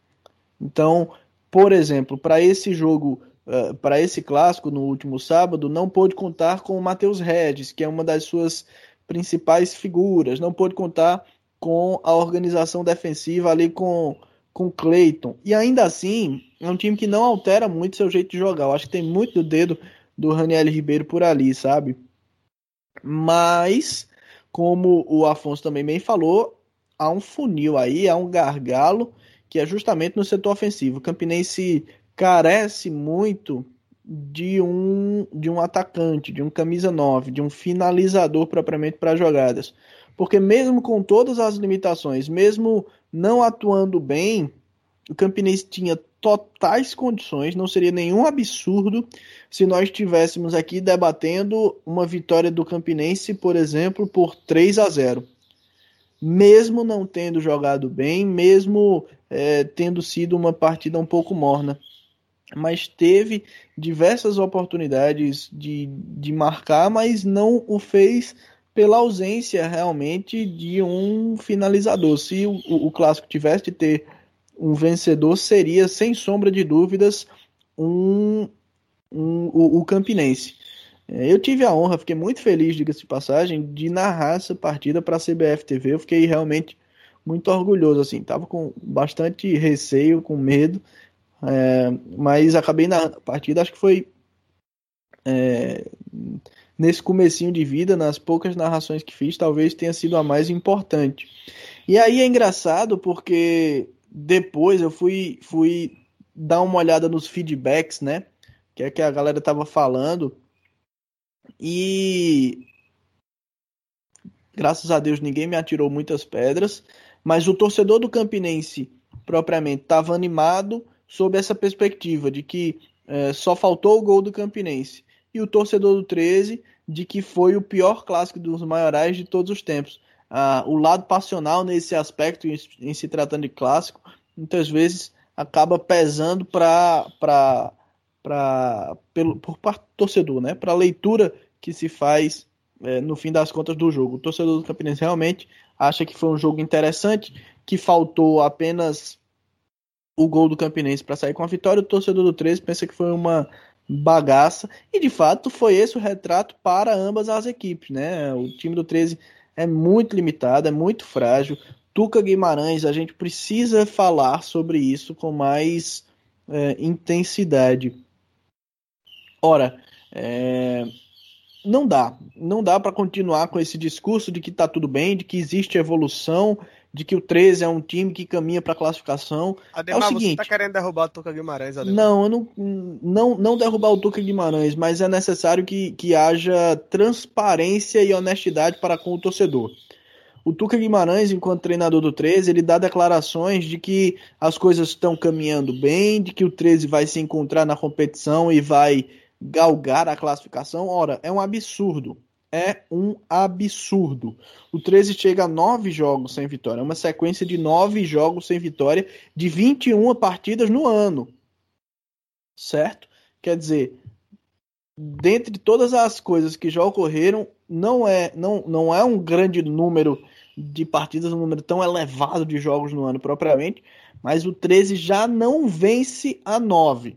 Então, por exemplo, para esse jogo, uh, para esse clássico no último sábado, não pôde contar com o Matheus Regis, que é uma das suas principais figuras. Não pôde contar com a organização defensiva ali com com Clayton. E ainda assim, é um time que não altera muito seu jeito de jogar. Eu acho que tem muito do dedo do Raniel Ribeiro por ali, sabe? Mas, como o Afonso também bem falou, há um funil aí, há um gargalo que é justamente no setor ofensivo. O Campinense carece muito de um de um atacante, de um camisa 9, de um finalizador propriamente para jogadas. Porque mesmo com todas as limitações, mesmo não atuando bem, o Campinense tinha totais condições, não seria nenhum absurdo se nós estivéssemos aqui debatendo uma vitória do Campinense, por exemplo, por 3 a 0. Mesmo não tendo jogado bem, mesmo é, tendo sido uma partida um pouco morna. Mas teve diversas oportunidades de, de marcar, mas não o fez pela ausência realmente de um finalizador. Se o, o, clássico tivesse de ter um vencedor, seria sem sombra de dúvidas um, um o, o, Campinense. É, eu tive a honra, fiquei muito feliz, diga-se de passagem, de narrar essa partida para a CBF TV. Eu fiquei realmente muito orgulhoso, assim, tava com bastante receio, com medo, é, mas acabei na partida, acho que foi é, nesse comecinho de vida, nas poucas narrações que fiz, talvez tenha sido a mais importante. E aí é engraçado porque depois eu fui, fui dar uma olhada nos feedbacks, né? Que é que a galera tava falando. E graças a Deus ninguém me atirou muitas pedras, mas o torcedor do Campinense propriamente estava animado sob essa perspectiva de que é, só faltou o gol do Campinense. E o torcedor do 13 de que foi o pior clássico dos maiorais de todos os tempos. Ah, o lado passional nesse aspecto, em, em, se tratando de clássico, muitas vezes acaba pesando para pelo por parte do torcedor, né? Para a leitura que se faz é, no fim das contas do jogo. O torcedor do Campinense realmente acha que foi um jogo interessante, que faltou apenas o gol do Campinense para sair com a vitória. O torcedor do 13 pensa que foi uma bagaça e de fato foi esse o retrato para ambas as equipes, né? O time do 13 é muito limitado, é muito frágil. Tuca Guimarães, a gente precisa falar sobre isso com mais é, intensidade. Ora, é, não dá, não dá para continuar com esse discurso de que está tudo bem, de que existe evolução, de que o 13 é um time que caminha para a classificação. Ademar, é o seguinte, você tá querendo derrubar o Tuca Guimarães, Ademar. Não, eu não, não, não derrubar o Tuca Guimarães, mas é necessário que, que haja transparência e honestidade para com o torcedor. O Tuca Guimarães, enquanto treinador do 13, ele dá declarações de que as coisas estão caminhando bem, de que o 13 vai se encontrar na competição e vai galgar a classificação. Ora, é um absurdo é um absurdo. O 13 chega a nove jogos sem vitória. É uma sequência de nove jogos sem vitória de 21 partidas no ano. Certo? Quer dizer, dentre todas as coisas que já ocorreram, não é, não, não é um grande número de partidas, um número tão elevado de jogos no ano propriamente, mas o 13 já não vence a 9.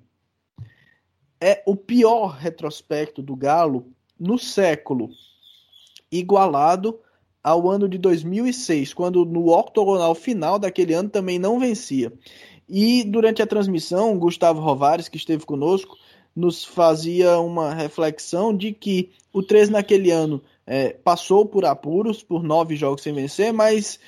É o pior retrospecto do Galo no século, igualado ao ano de 2006, quando no octogonal final daquele ano também não vencia. E durante a transmissão, Gustavo Rovares, que esteve conosco, nos fazia uma reflexão de que o 13 naquele ano é, passou por apuros, por nove jogos sem vencer, mas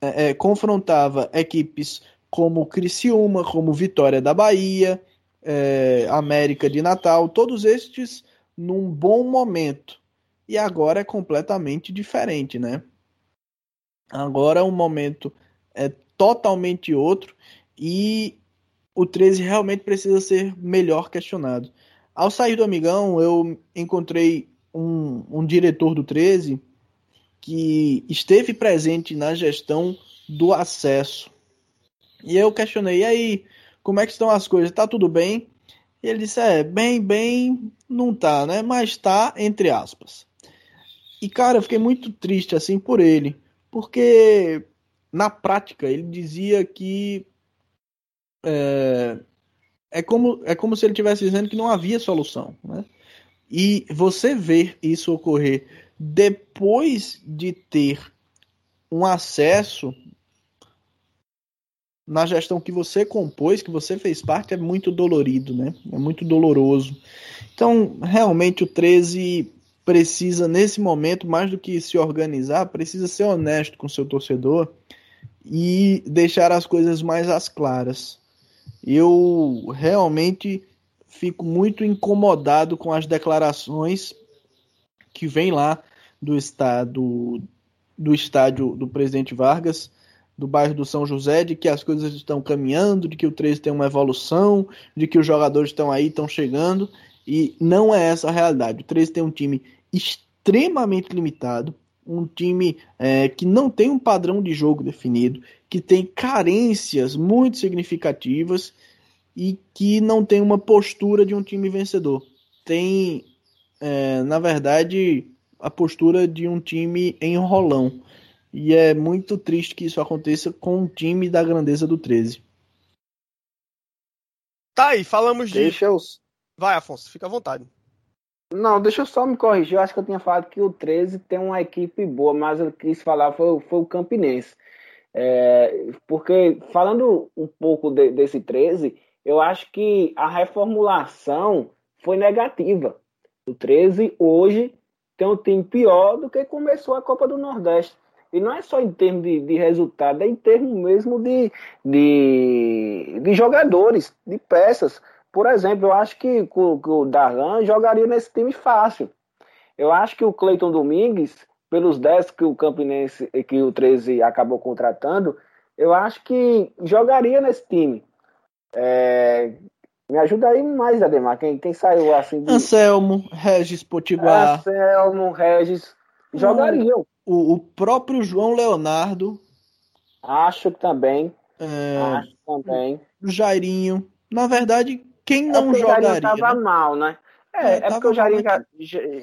é, é, confrontava equipes como Criciúma, como Vitória da Bahia, é, América de Natal, todos estes num bom momento. E agora é completamente diferente, né? Agora o momento é totalmente outro e o 13 realmente precisa ser melhor questionado. Ao sair do Amigão, eu encontrei um, um diretor do 13 que esteve presente na gestão do acesso. E eu questionei, e aí, como é que estão as coisas? Tá tudo bem? E ele disse: é, bem, bem, não tá, né? Mas tá, entre aspas. E, cara, eu fiquei muito triste, assim, por ele. Porque, na prática, ele dizia que. É, é, como, é como se ele estivesse dizendo que não havia solução, né? E você ver isso ocorrer depois de ter um acesso na gestão que você compôs, que você fez parte, é muito dolorido, né? É muito doloroso. Então, realmente, o 13 precisa, nesse momento, mais do que se organizar, precisa ser honesto com seu torcedor e deixar as coisas mais às claras. Eu realmente fico muito incomodado com as declarações que vem lá do estado do estádio do presidente Vargas do bairro do São José, de que as coisas estão caminhando, de que o 13 tem uma evolução, de que os jogadores estão aí, estão chegando, e não é essa a realidade. O 13 tem um time extremamente limitado, um time é, que não tem um padrão de jogo definido, que tem carências muito significativas e que não tem uma postura de um time vencedor. Tem, é, na verdade, a postura de um time enrolão. E é muito triste que isso aconteça com um time da grandeza do 13. Tá aí, falamos de. Deixa eu... Vai, Afonso, fica à vontade. Não, deixa eu só me corrigir. Eu acho que eu tinha falado que o 13 tem uma equipe boa, mas eu quis falar foi, foi o Campinense. É, porque, falando um pouco de, desse 13, eu acho que a reformulação foi negativa. O 13 hoje tem um time pior do que começou a Copa do Nordeste. E não é só em termos de, de resultado, é em termos mesmo de, de, de, jogadores, de peças. Por exemplo, eu acho que, que o Darlan jogaria nesse time fácil. Eu acho que o Cleiton Domingues, pelos 10 que o Campinense, que o 13 acabou contratando, eu acho que jogaria nesse time. É, me ajuda aí mais, Ademar. Quem, quem saiu assim? De... Anselmo, Regis Potiguar. Anselmo, Regis. Jogariam. O, o próprio João Leonardo. Acho que também. É... Acho também. O Jairinho. Na verdade, quem é não é jogaria? O Jairinho tava né? mal, né? É, é, é porque o Jairinho já,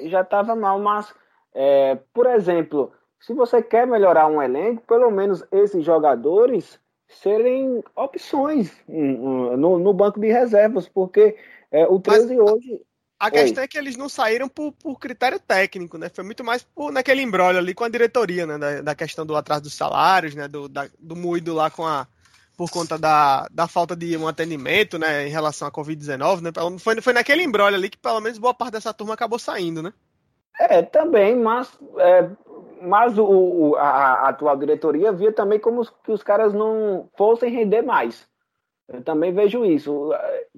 já tava mal, mas, é, por exemplo, se você quer melhorar um elenco, pelo menos esses jogadores serem opções no, no banco de reservas, porque é, o 13 Mas, hoje. A questão Oi. é que eles não saíram por, por, critério técnico, né? Foi muito mais por, naquele embrólio ali com a diretoria, né? Da, da questão do atraso dos salários, né? Do, da, do moído lá com a. Por conta da, da falta de um atendimento, né? Em relação à Covid-19, né? Foi, foi naquele embrólio ali que pelo menos boa parte dessa turma acabou saindo, né? É, também, mas é, mas o, o a, a, atual diretoria via também como que os caras não fossem render mais. Eu também vejo isso.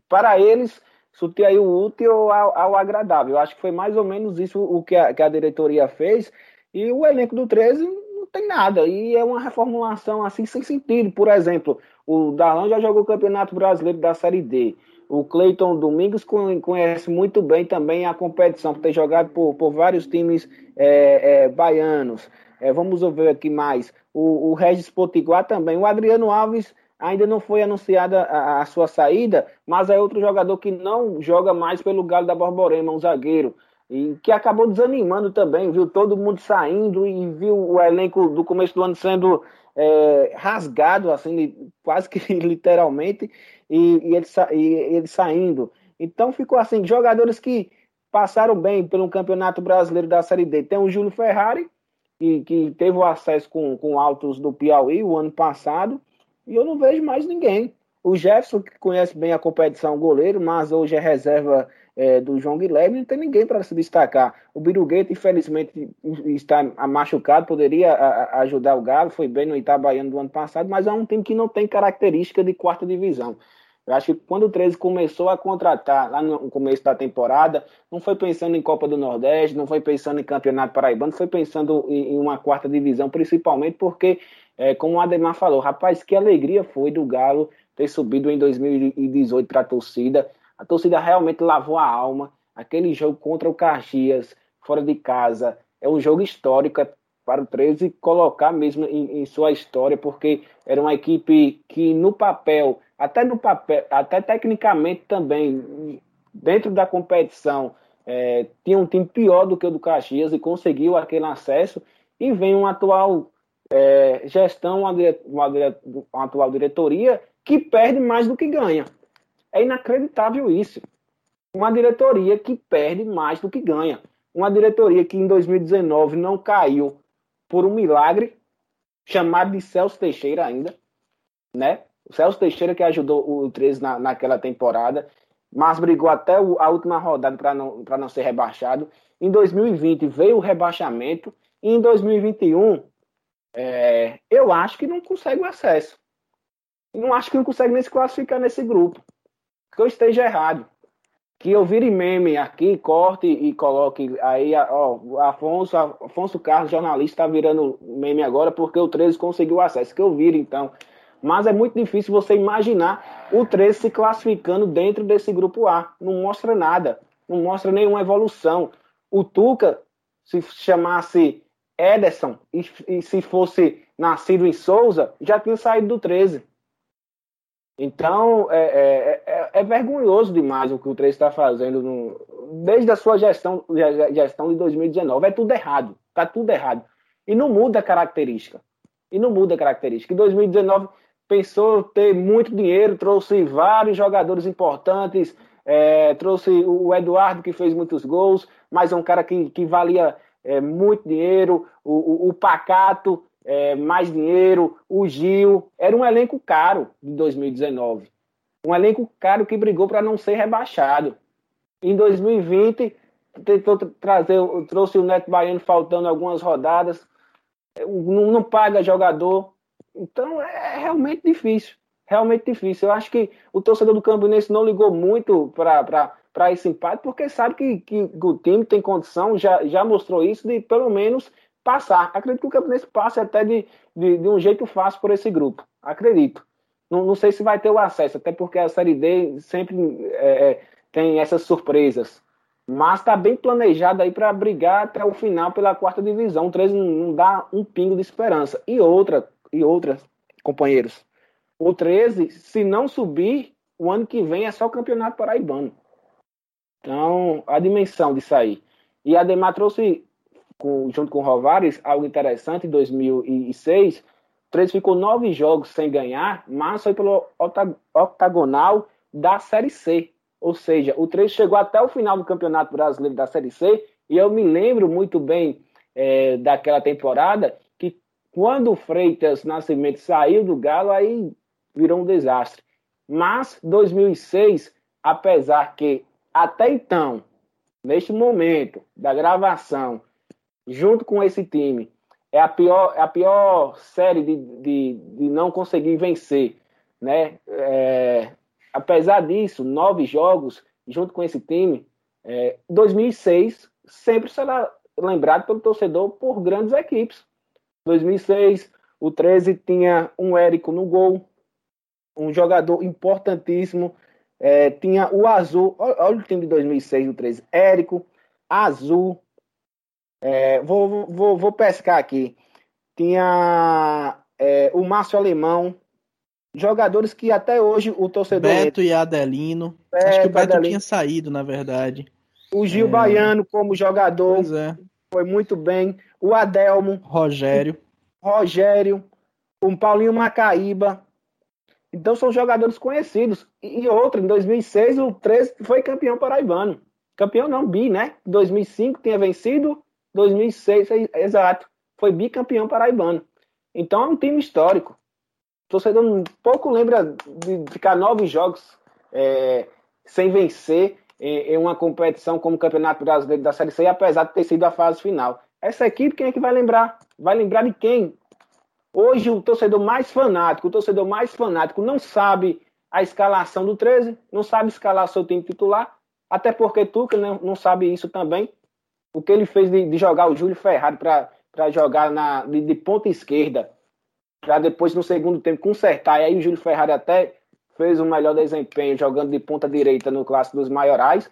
Para eles, sutir aí o útil ao, ao, agradável. Eu acho que foi mais ou menos isso o que a, que a diretoria fez. E o elenco do 13 não tem nada. E é uma reformulação assim sem sentido. Por exemplo, o Darlan já jogou o Campeonato Brasileiro da Série D. O Cleiton Domingos conhece muito bem também a competição, por ter jogado por, por vários times é, é, baianos. É, vamos ver aqui mais. O, o Regis Potiguar também. O Adriano Alves ainda não foi anunciada a, a, sua saída, mas é outro jogador que não joga mais pelo Galo da Borborema, um zagueiro. E que acabou desanimando também, viu todo mundo saindo e viu o elenco do começo do ano sendo é, rasgado, assim, quase que literalmente, e, e, ele, e ele saindo. Então ficou assim, jogadores que passaram bem pelo Campeonato Brasileiro da Série D. Tem o Júlio Ferrari, que, que teve o acesso com, com Altos do Piauí o ano passado, e eu não vejo mais ninguém. O Jefferson, que conhece bem a competição, goleiro, mas hoje é reserva é, do João Guilherme, não tem ninguém para se destacar. O Birugueto, infelizmente, está machucado, poderia ajudar o Galo, foi bem no Itabaiano do ano passado, mas é um time que não tem característica de quarta divisão. Eu acho que quando o 13 começou a contratar, lá no começo da temporada, não foi pensando em Copa do Nordeste, não foi pensando em Campeonato Paraibano, foi pensando em, em uma quarta divisão, principalmente porque, é, como o Ademar falou, rapaz, que alegria foi do Galo ter subido em 2018 para a torcida. A torcida realmente lavou a alma. Aquele jogo contra o Caxias, fora de casa, é um jogo histórico é para o 13 colocar mesmo em, em, sua história, porque era uma equipe que no papel, até no papel, até tecnicamente também, dentro da competição, é, tinha um time pior do que o do Caxias e conseguiu aquele acesso. E vem uma atual é, gestão, uma, uma, uma atual diretoria que perde mais do que ganha. É inacreditável isso. Uma diretoria que perde mais do que ganha. Uma diretoria que em 2019 não caiu por um milagre, chamado de Celso Teixeira ainda, né? O Celso Teixeira que ajudou o 13 na, naquela temporada, mas brigou até o, a última rodada para não, não ser rebaixado. Em 2020 veio o rebaixamento, e em 2021 é, eu acho que não consegue o acesso. Não acho que não consegue nem se classificar nesse grupo que eu esteja errado. Que eu vire meme aqui, corte e coloque aí, ó, Afonso, Afonso Carlos, jornalista, está virando meme agora porque o 13 conseguiu acesso. Que eu vire, então. Mas é muito difícil você imaginar o 13 se classificando dentro desse grupo A. Não mostra nada. Não mostra nenhuma evolução. O Tuca, se chamasse Ederson e, e se fosse nascido em Souza, já tinha saído do 13. Então, é, é, é, é, vergonhoso demais o que o 3 está fazendo no, desde a sua gestão, gestão de 2019. É tudo errado. Está tudo errado. E não muda a característica. E não muda a característica. Em 2019, pensou ter muito dinheiro, trouxe vários jogadores importantes, é, trouxe o Eduardo, que fez muitos gols, mas é um cara que, que valia é, muito dinheiro, o, o, o Pacato, é, mais dinheiro, o Gil. Era um elenco caro de 2019. Um elenco caro que brigou para não ser rebaixado. Em 2020, tentou trazer, trouxe o Neto Baiano faltando algumas rodadas, não, não paga jogador. Então é realmente difícil. Realmente difícil. Eu acho que o torcedor do Campinense não ligou muito para esse empate, porque sabe que, que o time tem condição, já, já mostrou isso, de pelo menos passar. Acredito que o Campinense passe até de, de, de um jeito fácil por esse grupo. Acredito. Não, não, sei se vai ter o acesso, até porque a Série D sempre é, é tem essas surpresas. Mas está bem planejado aí para brigar até o final pela quarta divisão. O 13 não dá um pingo de esperança. E outra, e outras, companheiros. O 13, se não subir, o ano que vem é só o campeonato paraibano. Então, a dimensão disso aí. E a Demar trouxe, junto com o Rovares, algo interessante. Em 2006, o 13 ficou nove jogos sem ganhar, mas foi pelo octagonal da Série C. Ou seja, o 3 chegou até o final do Campeonato Brasileiro da Série C, e eu me lembro muito bem é, daquela temporada que quando o Freitas Nascimento saiu do Galo, aí virou um desastre. Mas 2006, apesar que até então, neste momento da gravação, junto com esse time, é a pior, é a pior série de, de, de não conseguir vencer, né? É, apesar disso, nove jogos junto com esse time, é, 2006 sempre será lembrado pelo torcedor por grandes equipes. 2006, o 13 tinha um Érico no gol, um jogador importantíssimo. É, tinha o Azul, olha o time de 2006, o 13, Érico, Azul. É, vou, vou, vou pescar aqui. Tinha é, o Márcio Alemão, jogadores que até hoje o torcedor. Beto e Adelino. Beto, Acho que o Beto Adelino. tinha saído, na verdade. O Gil é... Baiano como jogador. É. Foi muito bem. O Adelmo. Rogério. Rogério. O Paulinho Macaíba. Então são jogadores conhecidos. E outra, em 2006 o 13 foi campeão paraibano. Campeão não, bi, né? 2005 tinha vencido, 2006, exato. Foi bicampeão paraibano. Então é um time histórico torcedor um pouco lembra de ficar nove jogos é, sem vencer em, em, uma competição como o Campeonato Brasileiro da Série C, apesar de ter sido a fase final. Essa equipe, quem é que vai lembrar? Vai lembrar de quem? Hoje, o torcedor mais fanático, o torcedor mais fanático não sabe a escalação do 13, não sabe escalar seu time titular, até porque Tuca não sabe isso também. O que ele fez de, de jogar o Júlio Ferrari para jogar na, de, de ponta esquerda, para depois no segundo tempo consertar. E aí o Júlio Ferrari até fez um melhor desempenho jogando de ponta direita no clássico dos maiorais,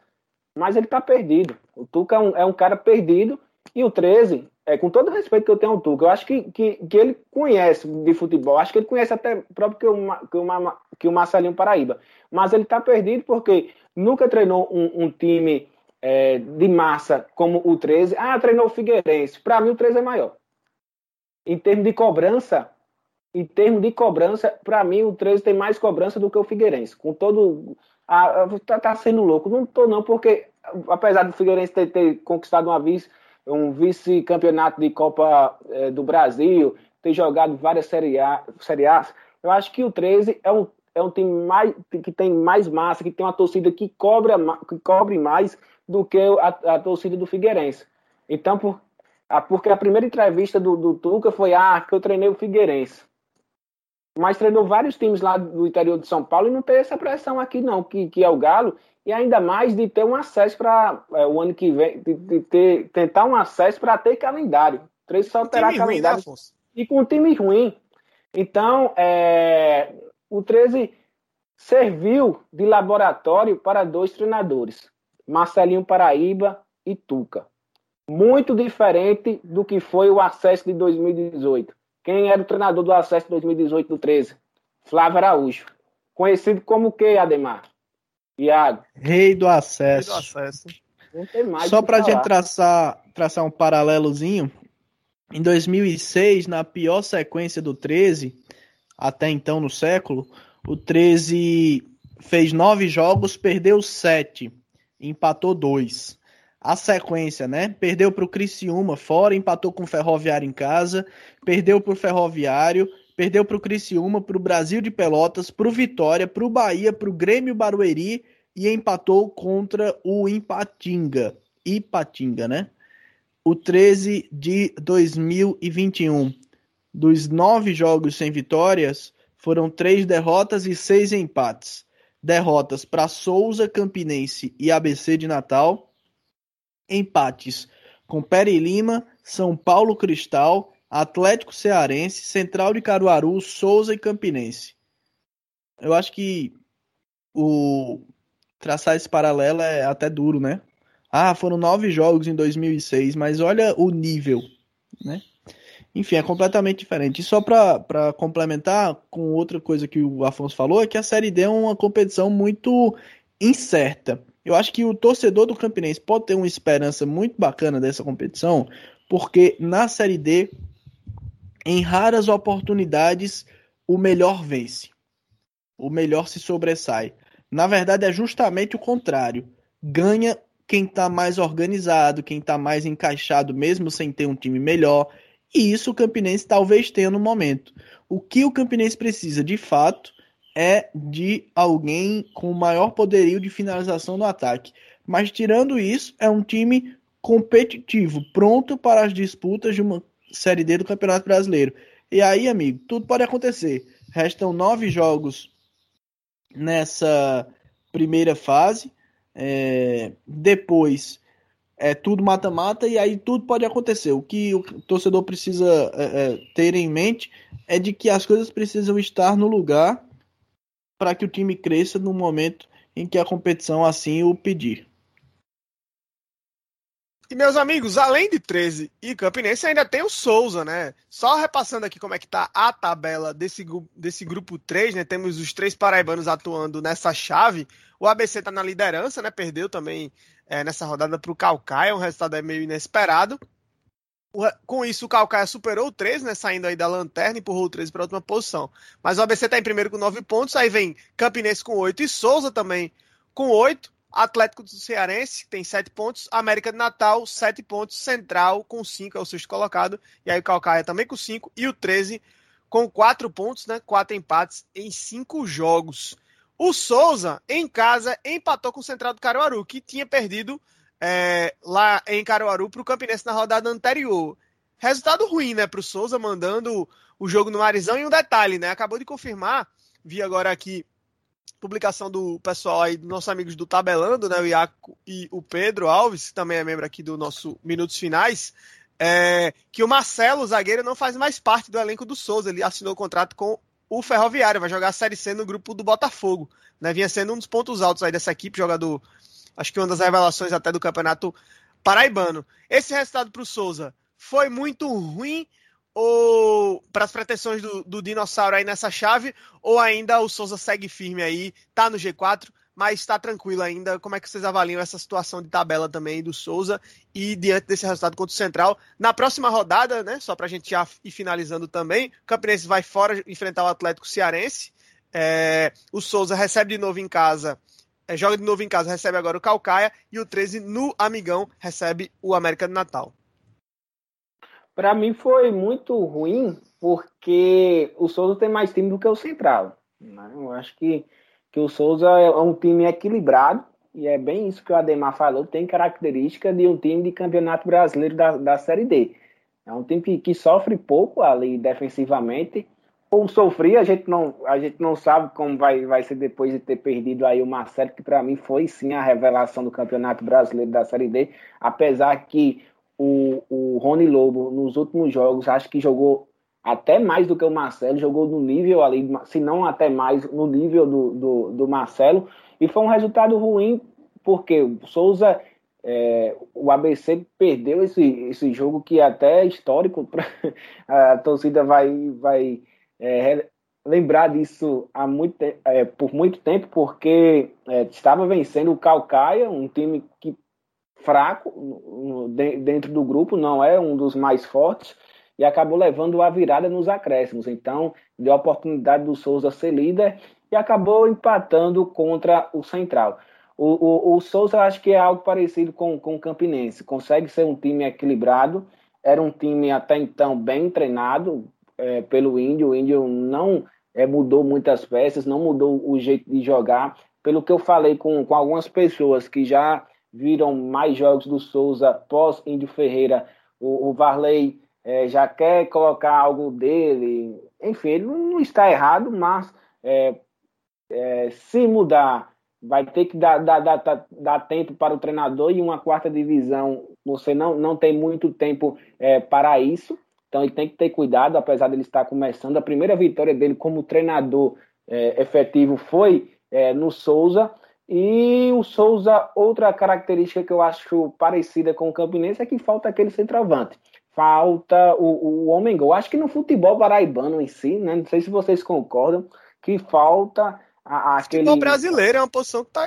mas ele está perdido. O Tuca é um, é um, cara perdido e o 13, é, com todo o respeito que eu tenho ao Tuca, eu acho que, que, que ele conhece de futebol, acho que ele conhece até próprio que o, que o, que o Marcelinho Paraíba, mas ele está perdido porque nunca treinou um, um time é, de massa como o 13. Ah, treinou o Figueirense. Para mim, o 13 é maior. Em termos de cobrança, em termos de cobrança, para mim o 13 tem mais cobrança do que o Figueirense. Com todo. A, a, tá, tá, sendo louco. Não tô, não, porque apesar do Figueirense ter, ter conquistado uma vice, um vice-campeonato de Copa é, do Brasil, ter jogado várias Série A, série eu acho que o 13 é um, é um time mais, que tem mais massa, que tem uma torcida que, cobra, que cobre mais do que a, a torcida do Figueirense. Então, por, a, porque a primeira entrevista do, do Tuca foi: ah, que eu treinei o Figueirense mas treinou vários times lá do interior de São Paulo e não tem essa pressão aqui, não, que, que é o Galo, e ainda mais de ter um acesso para é, o ano que vem, de, de ter, tentar um acesso para ter calendário. Três só terá calendário. Ruim, né, e com um time ruim. Então, é, o 13 serviu de laboratório para dois treinadores, Marcelinho Paraíba e Tuca. Muito diferente do que foi o acesso de 2018 quem era o treinador do acesso 2018 do 13? Flávio Araújo. Conhecido como o que, Ademar? Iago. Rei do acesso. Rei do acesso. Só para a gente traçar, traçar um paralelozinho, em 2006, na pior sequência do 13, até então no século, o 13 fez nove jogos, perdeu sete, empatou dois a sequência, né? Perdeu para o Criciúma fora, empatou com o Ferroviário em casa, perdeu para o Ferroviário, perdeu para o Criciúma, para o Brasil de Pelotas, para o Vitória, para o Bahia, para o Grêmio Barueri e empatou contra o Ipatinga. Ipatinga, né? O 13 de 2021. Dos nove jogos sem vitórias, foram três derrotas e seis empates. Derrotas para Souza, Campinense e ABC de Natal. Empates com Peri Lima, São Paulo Cristal, Atlético Cearense, Central de Caruaru, Souza e Campinense. Eu acho que o traçar esse paralelo é até duro, né? Ah, foram nove jogos em 2006, mas olha o nível, né? Enfim, é completamente diferente. E só para complementar com outra coisa que o Afonso falou, é que a Série D é uma competição muito incerta. Eu acho que o torcedor do Campinense pode ter uma esperança muito bacana dessa competição, porque na Série D, em raras oportunidades, o melhor vence. O melhor se sobressai. Na verdade, é justamente o contrário. Ganha quem está mais organizado, quem está mais encaixado, mesmo sem ter um time melhor. E isso o Campinense talvez tenha no momento. O que o Campinense precisa, de fato, é de alguém com maior poderio de finalização no ataque. Mas tirando isso, é um time competitivo, pronto para as disputas de uma Série D do Campeonato Brasileiro. E aí, amigo, tudo pode acontecer. Restam nove jogos nessa primeira fase. É, depois é tudo mata-mata e aí tudo pode acontecer. O que o torcedor precisa é, é, ter em mente é de que as coisas precisam estar no lugar para que o time cresça no momento em que a competição assim o pedir. E meus amigos, além de 13 e Campinense, ainda tem o Souza, né? Só repassando aqui como é que tá a tabela desse, desse grupo 3, né? Temos os três paraibanos atuando nessa chave. O ABC tá na liderança, né? Perdeu também é, nessa rodada para o Calcaia, um resultado meio inesperado. O, com isso, o Calcaia superou o 13, né? Saindo aí da lanterna e empurrou o 13 para a última posição. Mas o ABC tá em primeiro com 9 pontos, aí vem Campinense com 8 e Souza também com 8. Atlético do Cearense tem 7 pontos, América de Natal 7 pontos, Central com 5 é o sexto colocado, e aí o Calcaia também com 5 e o 13 com 4 pontos, né? 4 empates em 5 jogos. O Souza, em casa, empatou com o Central do Caruaru, que tinha perdido é, lá em Caruaru para o Campinense na rodada anterior. Resultado ruim, né, para o Souza, mandando o jogo no Marizão. E um detalhe, né? Acabou de confirmar, vi agora aqui publicação do pessoal aí, dos nossos amigos do Tabelando, né? O Iaco e o Pedro Alves, que também é membro aqui do nosso Minutos Finais, é, que o Marcelo, o zagueiro, não faz mais parte do elenco do Souza. Ele assinou o contrato com o Ferroviário, vai jogar a Série C no grupo do Botafogo. Né? Vinha sendo um dos pontos altos aí dessa equipe, jogador, acho que uma das revelações até do campeonato paraibano. Esse resultado para o Souza foi muito ruim ou para as pretensões do, do, dinossauro aí nessa chave, ou ainda o Souza segue firme aí, tá no G4, mas está tranquilo ainda. Como é que vocês avaliam essa situação de tabela também do Souza e diante desse resultado contra o Central? Na próxima rodada, né, só para a gente ir finalizando também, o Campinense vai fora enfrentar o Atlético Cearense. É, o Souza recebe de novo em casa, é, joga de novo em casa, recebe agora o Calcaia e o 13 no Amigão recebe o América de Natal. Para mim foi muito ruim, porque o Souza tem mais time do que o Central. Né? Eu acho que, que o Souza é um time equilibrado, e é bem isso que o Ademar falou, tem característica de um time de campeonato brasileiro da, da Série D. É um time que, que sofre pouco ali defensivamente, ou sofria, a gente não, a gente não sabe como vai, vai ser depois de ter perdido aí o Marcelo, que para mim foi sim a revelação do Campeonato Brasileiro da Série D, apesar que o, o Rony Lobo, nos últimos jogos, acho que jogou até mais do que o Marcelo, jogou no nível ali, se não até mais, no nível do, do, do Marcelo, e foi um resultado ruim, porque o Souza, é, o ABC perdeu esse, esse jogo que é até histórico, pra, a torcida vai, vai é, lembrar disso há muito, é, por muito tempo, porque é, estava vencendo o Calcaia, um time que fraco dentro do grupo, não é um dos mais fortes, e acabou levando a virada nos acréscimos. Então, deu a oportunidade do Souza ser líder e acabou empatando contra o Central. O, o, o Souza acho que é algo parecido com, com o Campinense, consegue ser um time equilibrado, era um time até então bem treinado, é, pelo Índio. O Índio não é, mudou muitas peças, não mudou o jeito de jogar. Pelo que eu falei com, com algumas pessoas que já viram mais jogos do Souza pós Índio Ferreira, o, o Varley é, já quer colocar algo dele. Enfim, ele não está errado, mas é, é, se mudar, vai ter que dar, dar, dar, dar, tempo para o treinador e uma quarta divisão, você não, não tem muito tempo é, para isso. Então ele tem que ter cuidado, apesar dele estar começando. A primeira vitória dele como treinador é, efetivo foi é, no Souza. E o Souza, outra característica que eu acho parecida com o Campinense é que falta aquele centroavante. Falta o, o homem gol. Acho que no futebol paraibano em si, né? Não sei se vocês concordam, que falta a, aquele. Futebol brasileiro é uma posição que está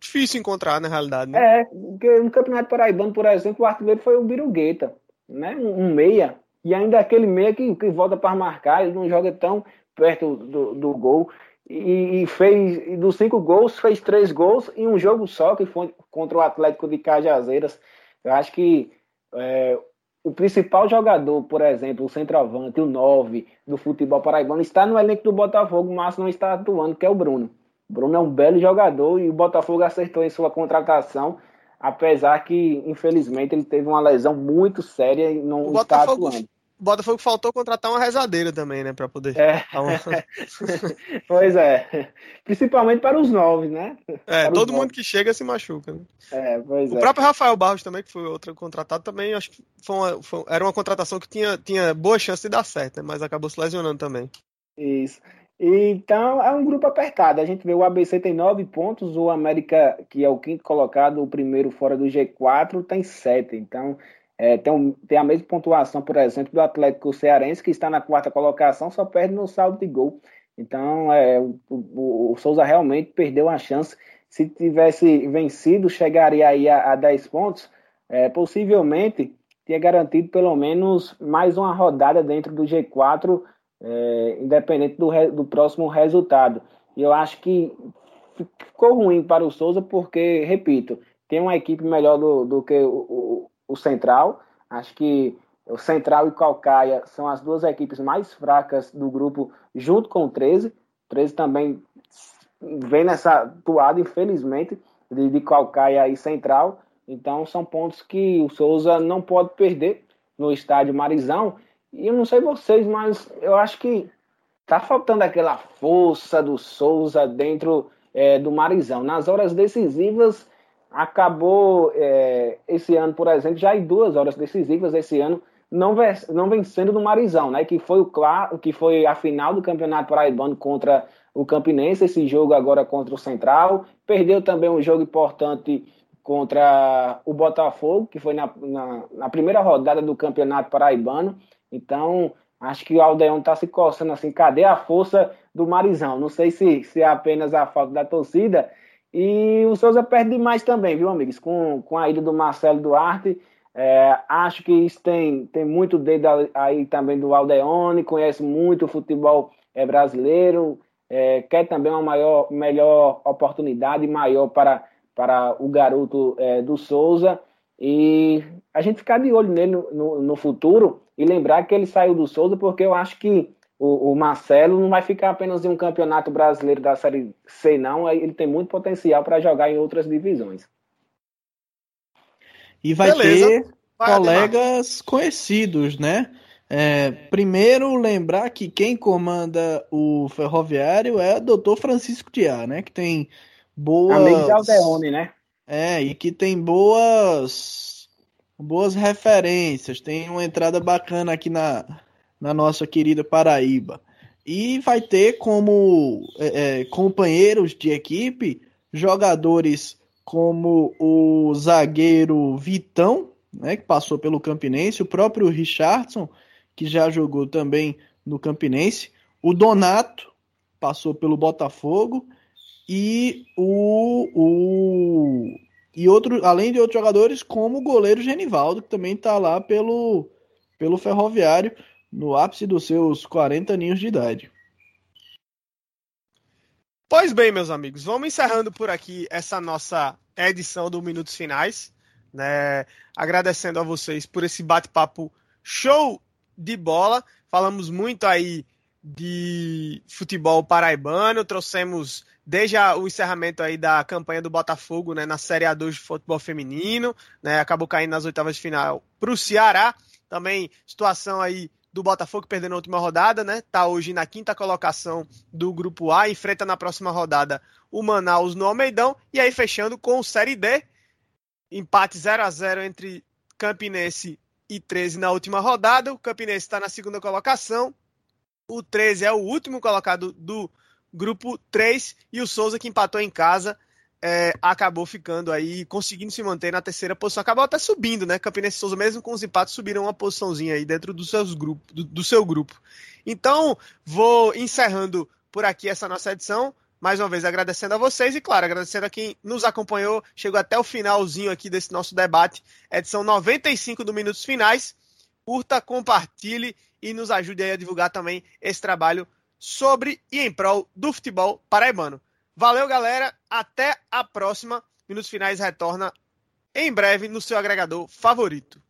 difícil encontrar na realidade. Né? É, porque no Campeonato Paraibano, por exemplo, o artilheiro foi o Birugueta, né? Um, um meia. E ainda aquele meia que, que volta para marcar, ele não joga tão perto do, do gol. E, e fez, e dos cinco gols, fez três gols em um jogo só, que foi contra o Atlético de Cajazeiras. Eu acho que é, o principal jogador, por exemplo, o centroavante, o 9 do futebol paraibano, está no elenco do Botafogo, mas não está atuando, que é o Bruno. O Bruno é um belo jogador e o Botafogo acertou em sua contratação, apesar que, infelizmente, ele teve uma lesão muito séria e não o está Botafogo, atuando. Botafogo faltou contratar uma rezadeira também, né? Para poder. É. Uma... pois é. Principalmente para os novos, né? É, para todo mundo que chega se machuca. Né? É, pois o é. próprio Rafael Barros também, que foi outro contratado, também acho que foi uma, foi, era uma contratação que tinha, tinha boa chance de dar certo, né? Mas acabou se lesionando também. Isso. Então é um grupo apertado. A gente vê o ABC tem nove pontos, o América, que é o quinto colocado, o primeiro fora do G4, tem sete. Então é, tem, um, tem, a mesma pontuação, por exemplo, do Atlético Cearense, que está na quarta colocação, só perde no saldo de gol. Então, é, o, o, o, Souza realmente perdeu a chance. Se tivesse vencido, chegaria aí a, a 10 pontos. É, possivelmente, tinha garantido pelo menos mais uma rodada dentro do G4, é, independente do, re, do próximo resultado. E eu acho que ficou ruim para o Souza, porque, repito, tem uma equipe melhor do, do que o, o Central. Acho que o Central e Calcaia são as duas equipes mais fracas do grupo, junto com o 13. O 13 também vem nessa toada, infelizmente, de, de Calcaia e Central. Então, são pontos que o Souza não pode perder no estádio Marizão. E eu não sei vocês, mas eu acho que tá faltando aquela força do Souza dentro é, do Marizão. Nas horas decisivas, acabou é, esse ano, por exemplo, já em duas horas decisivas esse ano, não, não vencendo no Marizão, né? Que foi o claro, que foi a final do Campeonato Paraibano contra o Campinense, esse jogo agora contra o Central. Perdeu também um jogo importante contra o Botafogo, que foi na, na, na primeira rodada do Campeonato Paraibano. Então, acho que o Aldeão está se coçando assim, cadê a força do Marizão? Não sei se, se é apenas a falta da torcida, e o Souza perde demais também, viu, amigos? Com, com a ida do Marcelo Duarte. É, acho que isso tem, tem muito dedo aí também do Aldeone, conhece muito o futebol é, brasileiro, é, quer também uma maior, melhor oportunidade maior para, para o garoto é, do Souza. E a gente ficar de olho nele no, no, no futuro e lembrar que ele saiu do Souza porque eu acho que o, o, Marcelo não vai ficar apenas em um campeonato brasileiro da Série C, não. Ele tem muito potencial para jogar em outras divisões. E vai Beleza. ter vai colegas conhecidos, né? É, primeiro, lembrar que quem comanda o Ferroviário é o Dr. Francisco Diá, né? Que tem boas. Amigo de Aldeone, né? É, e que tem boas. Boas referências. Tem uma entrada bacana aqui na, na nossa querida Paraíba. E vai ter como é, é, companheiros de equipe jogadores como o zagueiro Vitão, né, que passou pelo Campinense, o próprio Richardson, que já jogou também no Campinense, o Donato, passou pelo Botafogo, e o, o e outro, além de outros jogadores, como o goleiro Genivaldo, que também está lá pelo, pelo Ferroviário no ápice dos seus 40 aninhos de idade. Pois bem, meus amigos, vamos encerrando por aqui essa nossa edição do Minutos Finais, né? Agradecendo a vocês por esse bate-papo show de bola. Falamos muito aí de futebol paraibano, trouxemos desde o encerramento aí da campanha do Botafogo né, na Série A2 de futebol feminino, né, acabou caindo nas oitavas de final para o Ceará. Também situação aí do Botafogo perdendo a última rodada, né? Tá hoje na quinta colocação do grupo A, enfrenta na próxima rodada o Manaus no Almeidão e aí fechando com o Série D, empate 0 a 0 entre Campinense e 13 na última rodada. O Campinense está na segunda colocação. O 13 é o último colocado do grupo 3 e o Souza que empatou em casa é, acabou ficando aí, conseguindo se manter na terceira posição. Acabou até subindo, né? Campinense Souza, mesmo com os empates, subiram uma posiçãozinha aí dentro dos seus grupos, do, do seu grupo. Então, vou encerrando por aqui essa nossa edição. Mais uma vez agradecendo a vocês e, claro, agradecendo a quem nos acompanhou. Chegou até o finalzinho aqui desse nosso debate. Edição 95 do Minutos Finais. Curta, compartilhe e nos ajude a divulgar também esse trabalho sobre e em prol do futebol paraibano. Valeu, galera. Até a próxima. Minutos Finais retorna em breve no seu agregador favorito.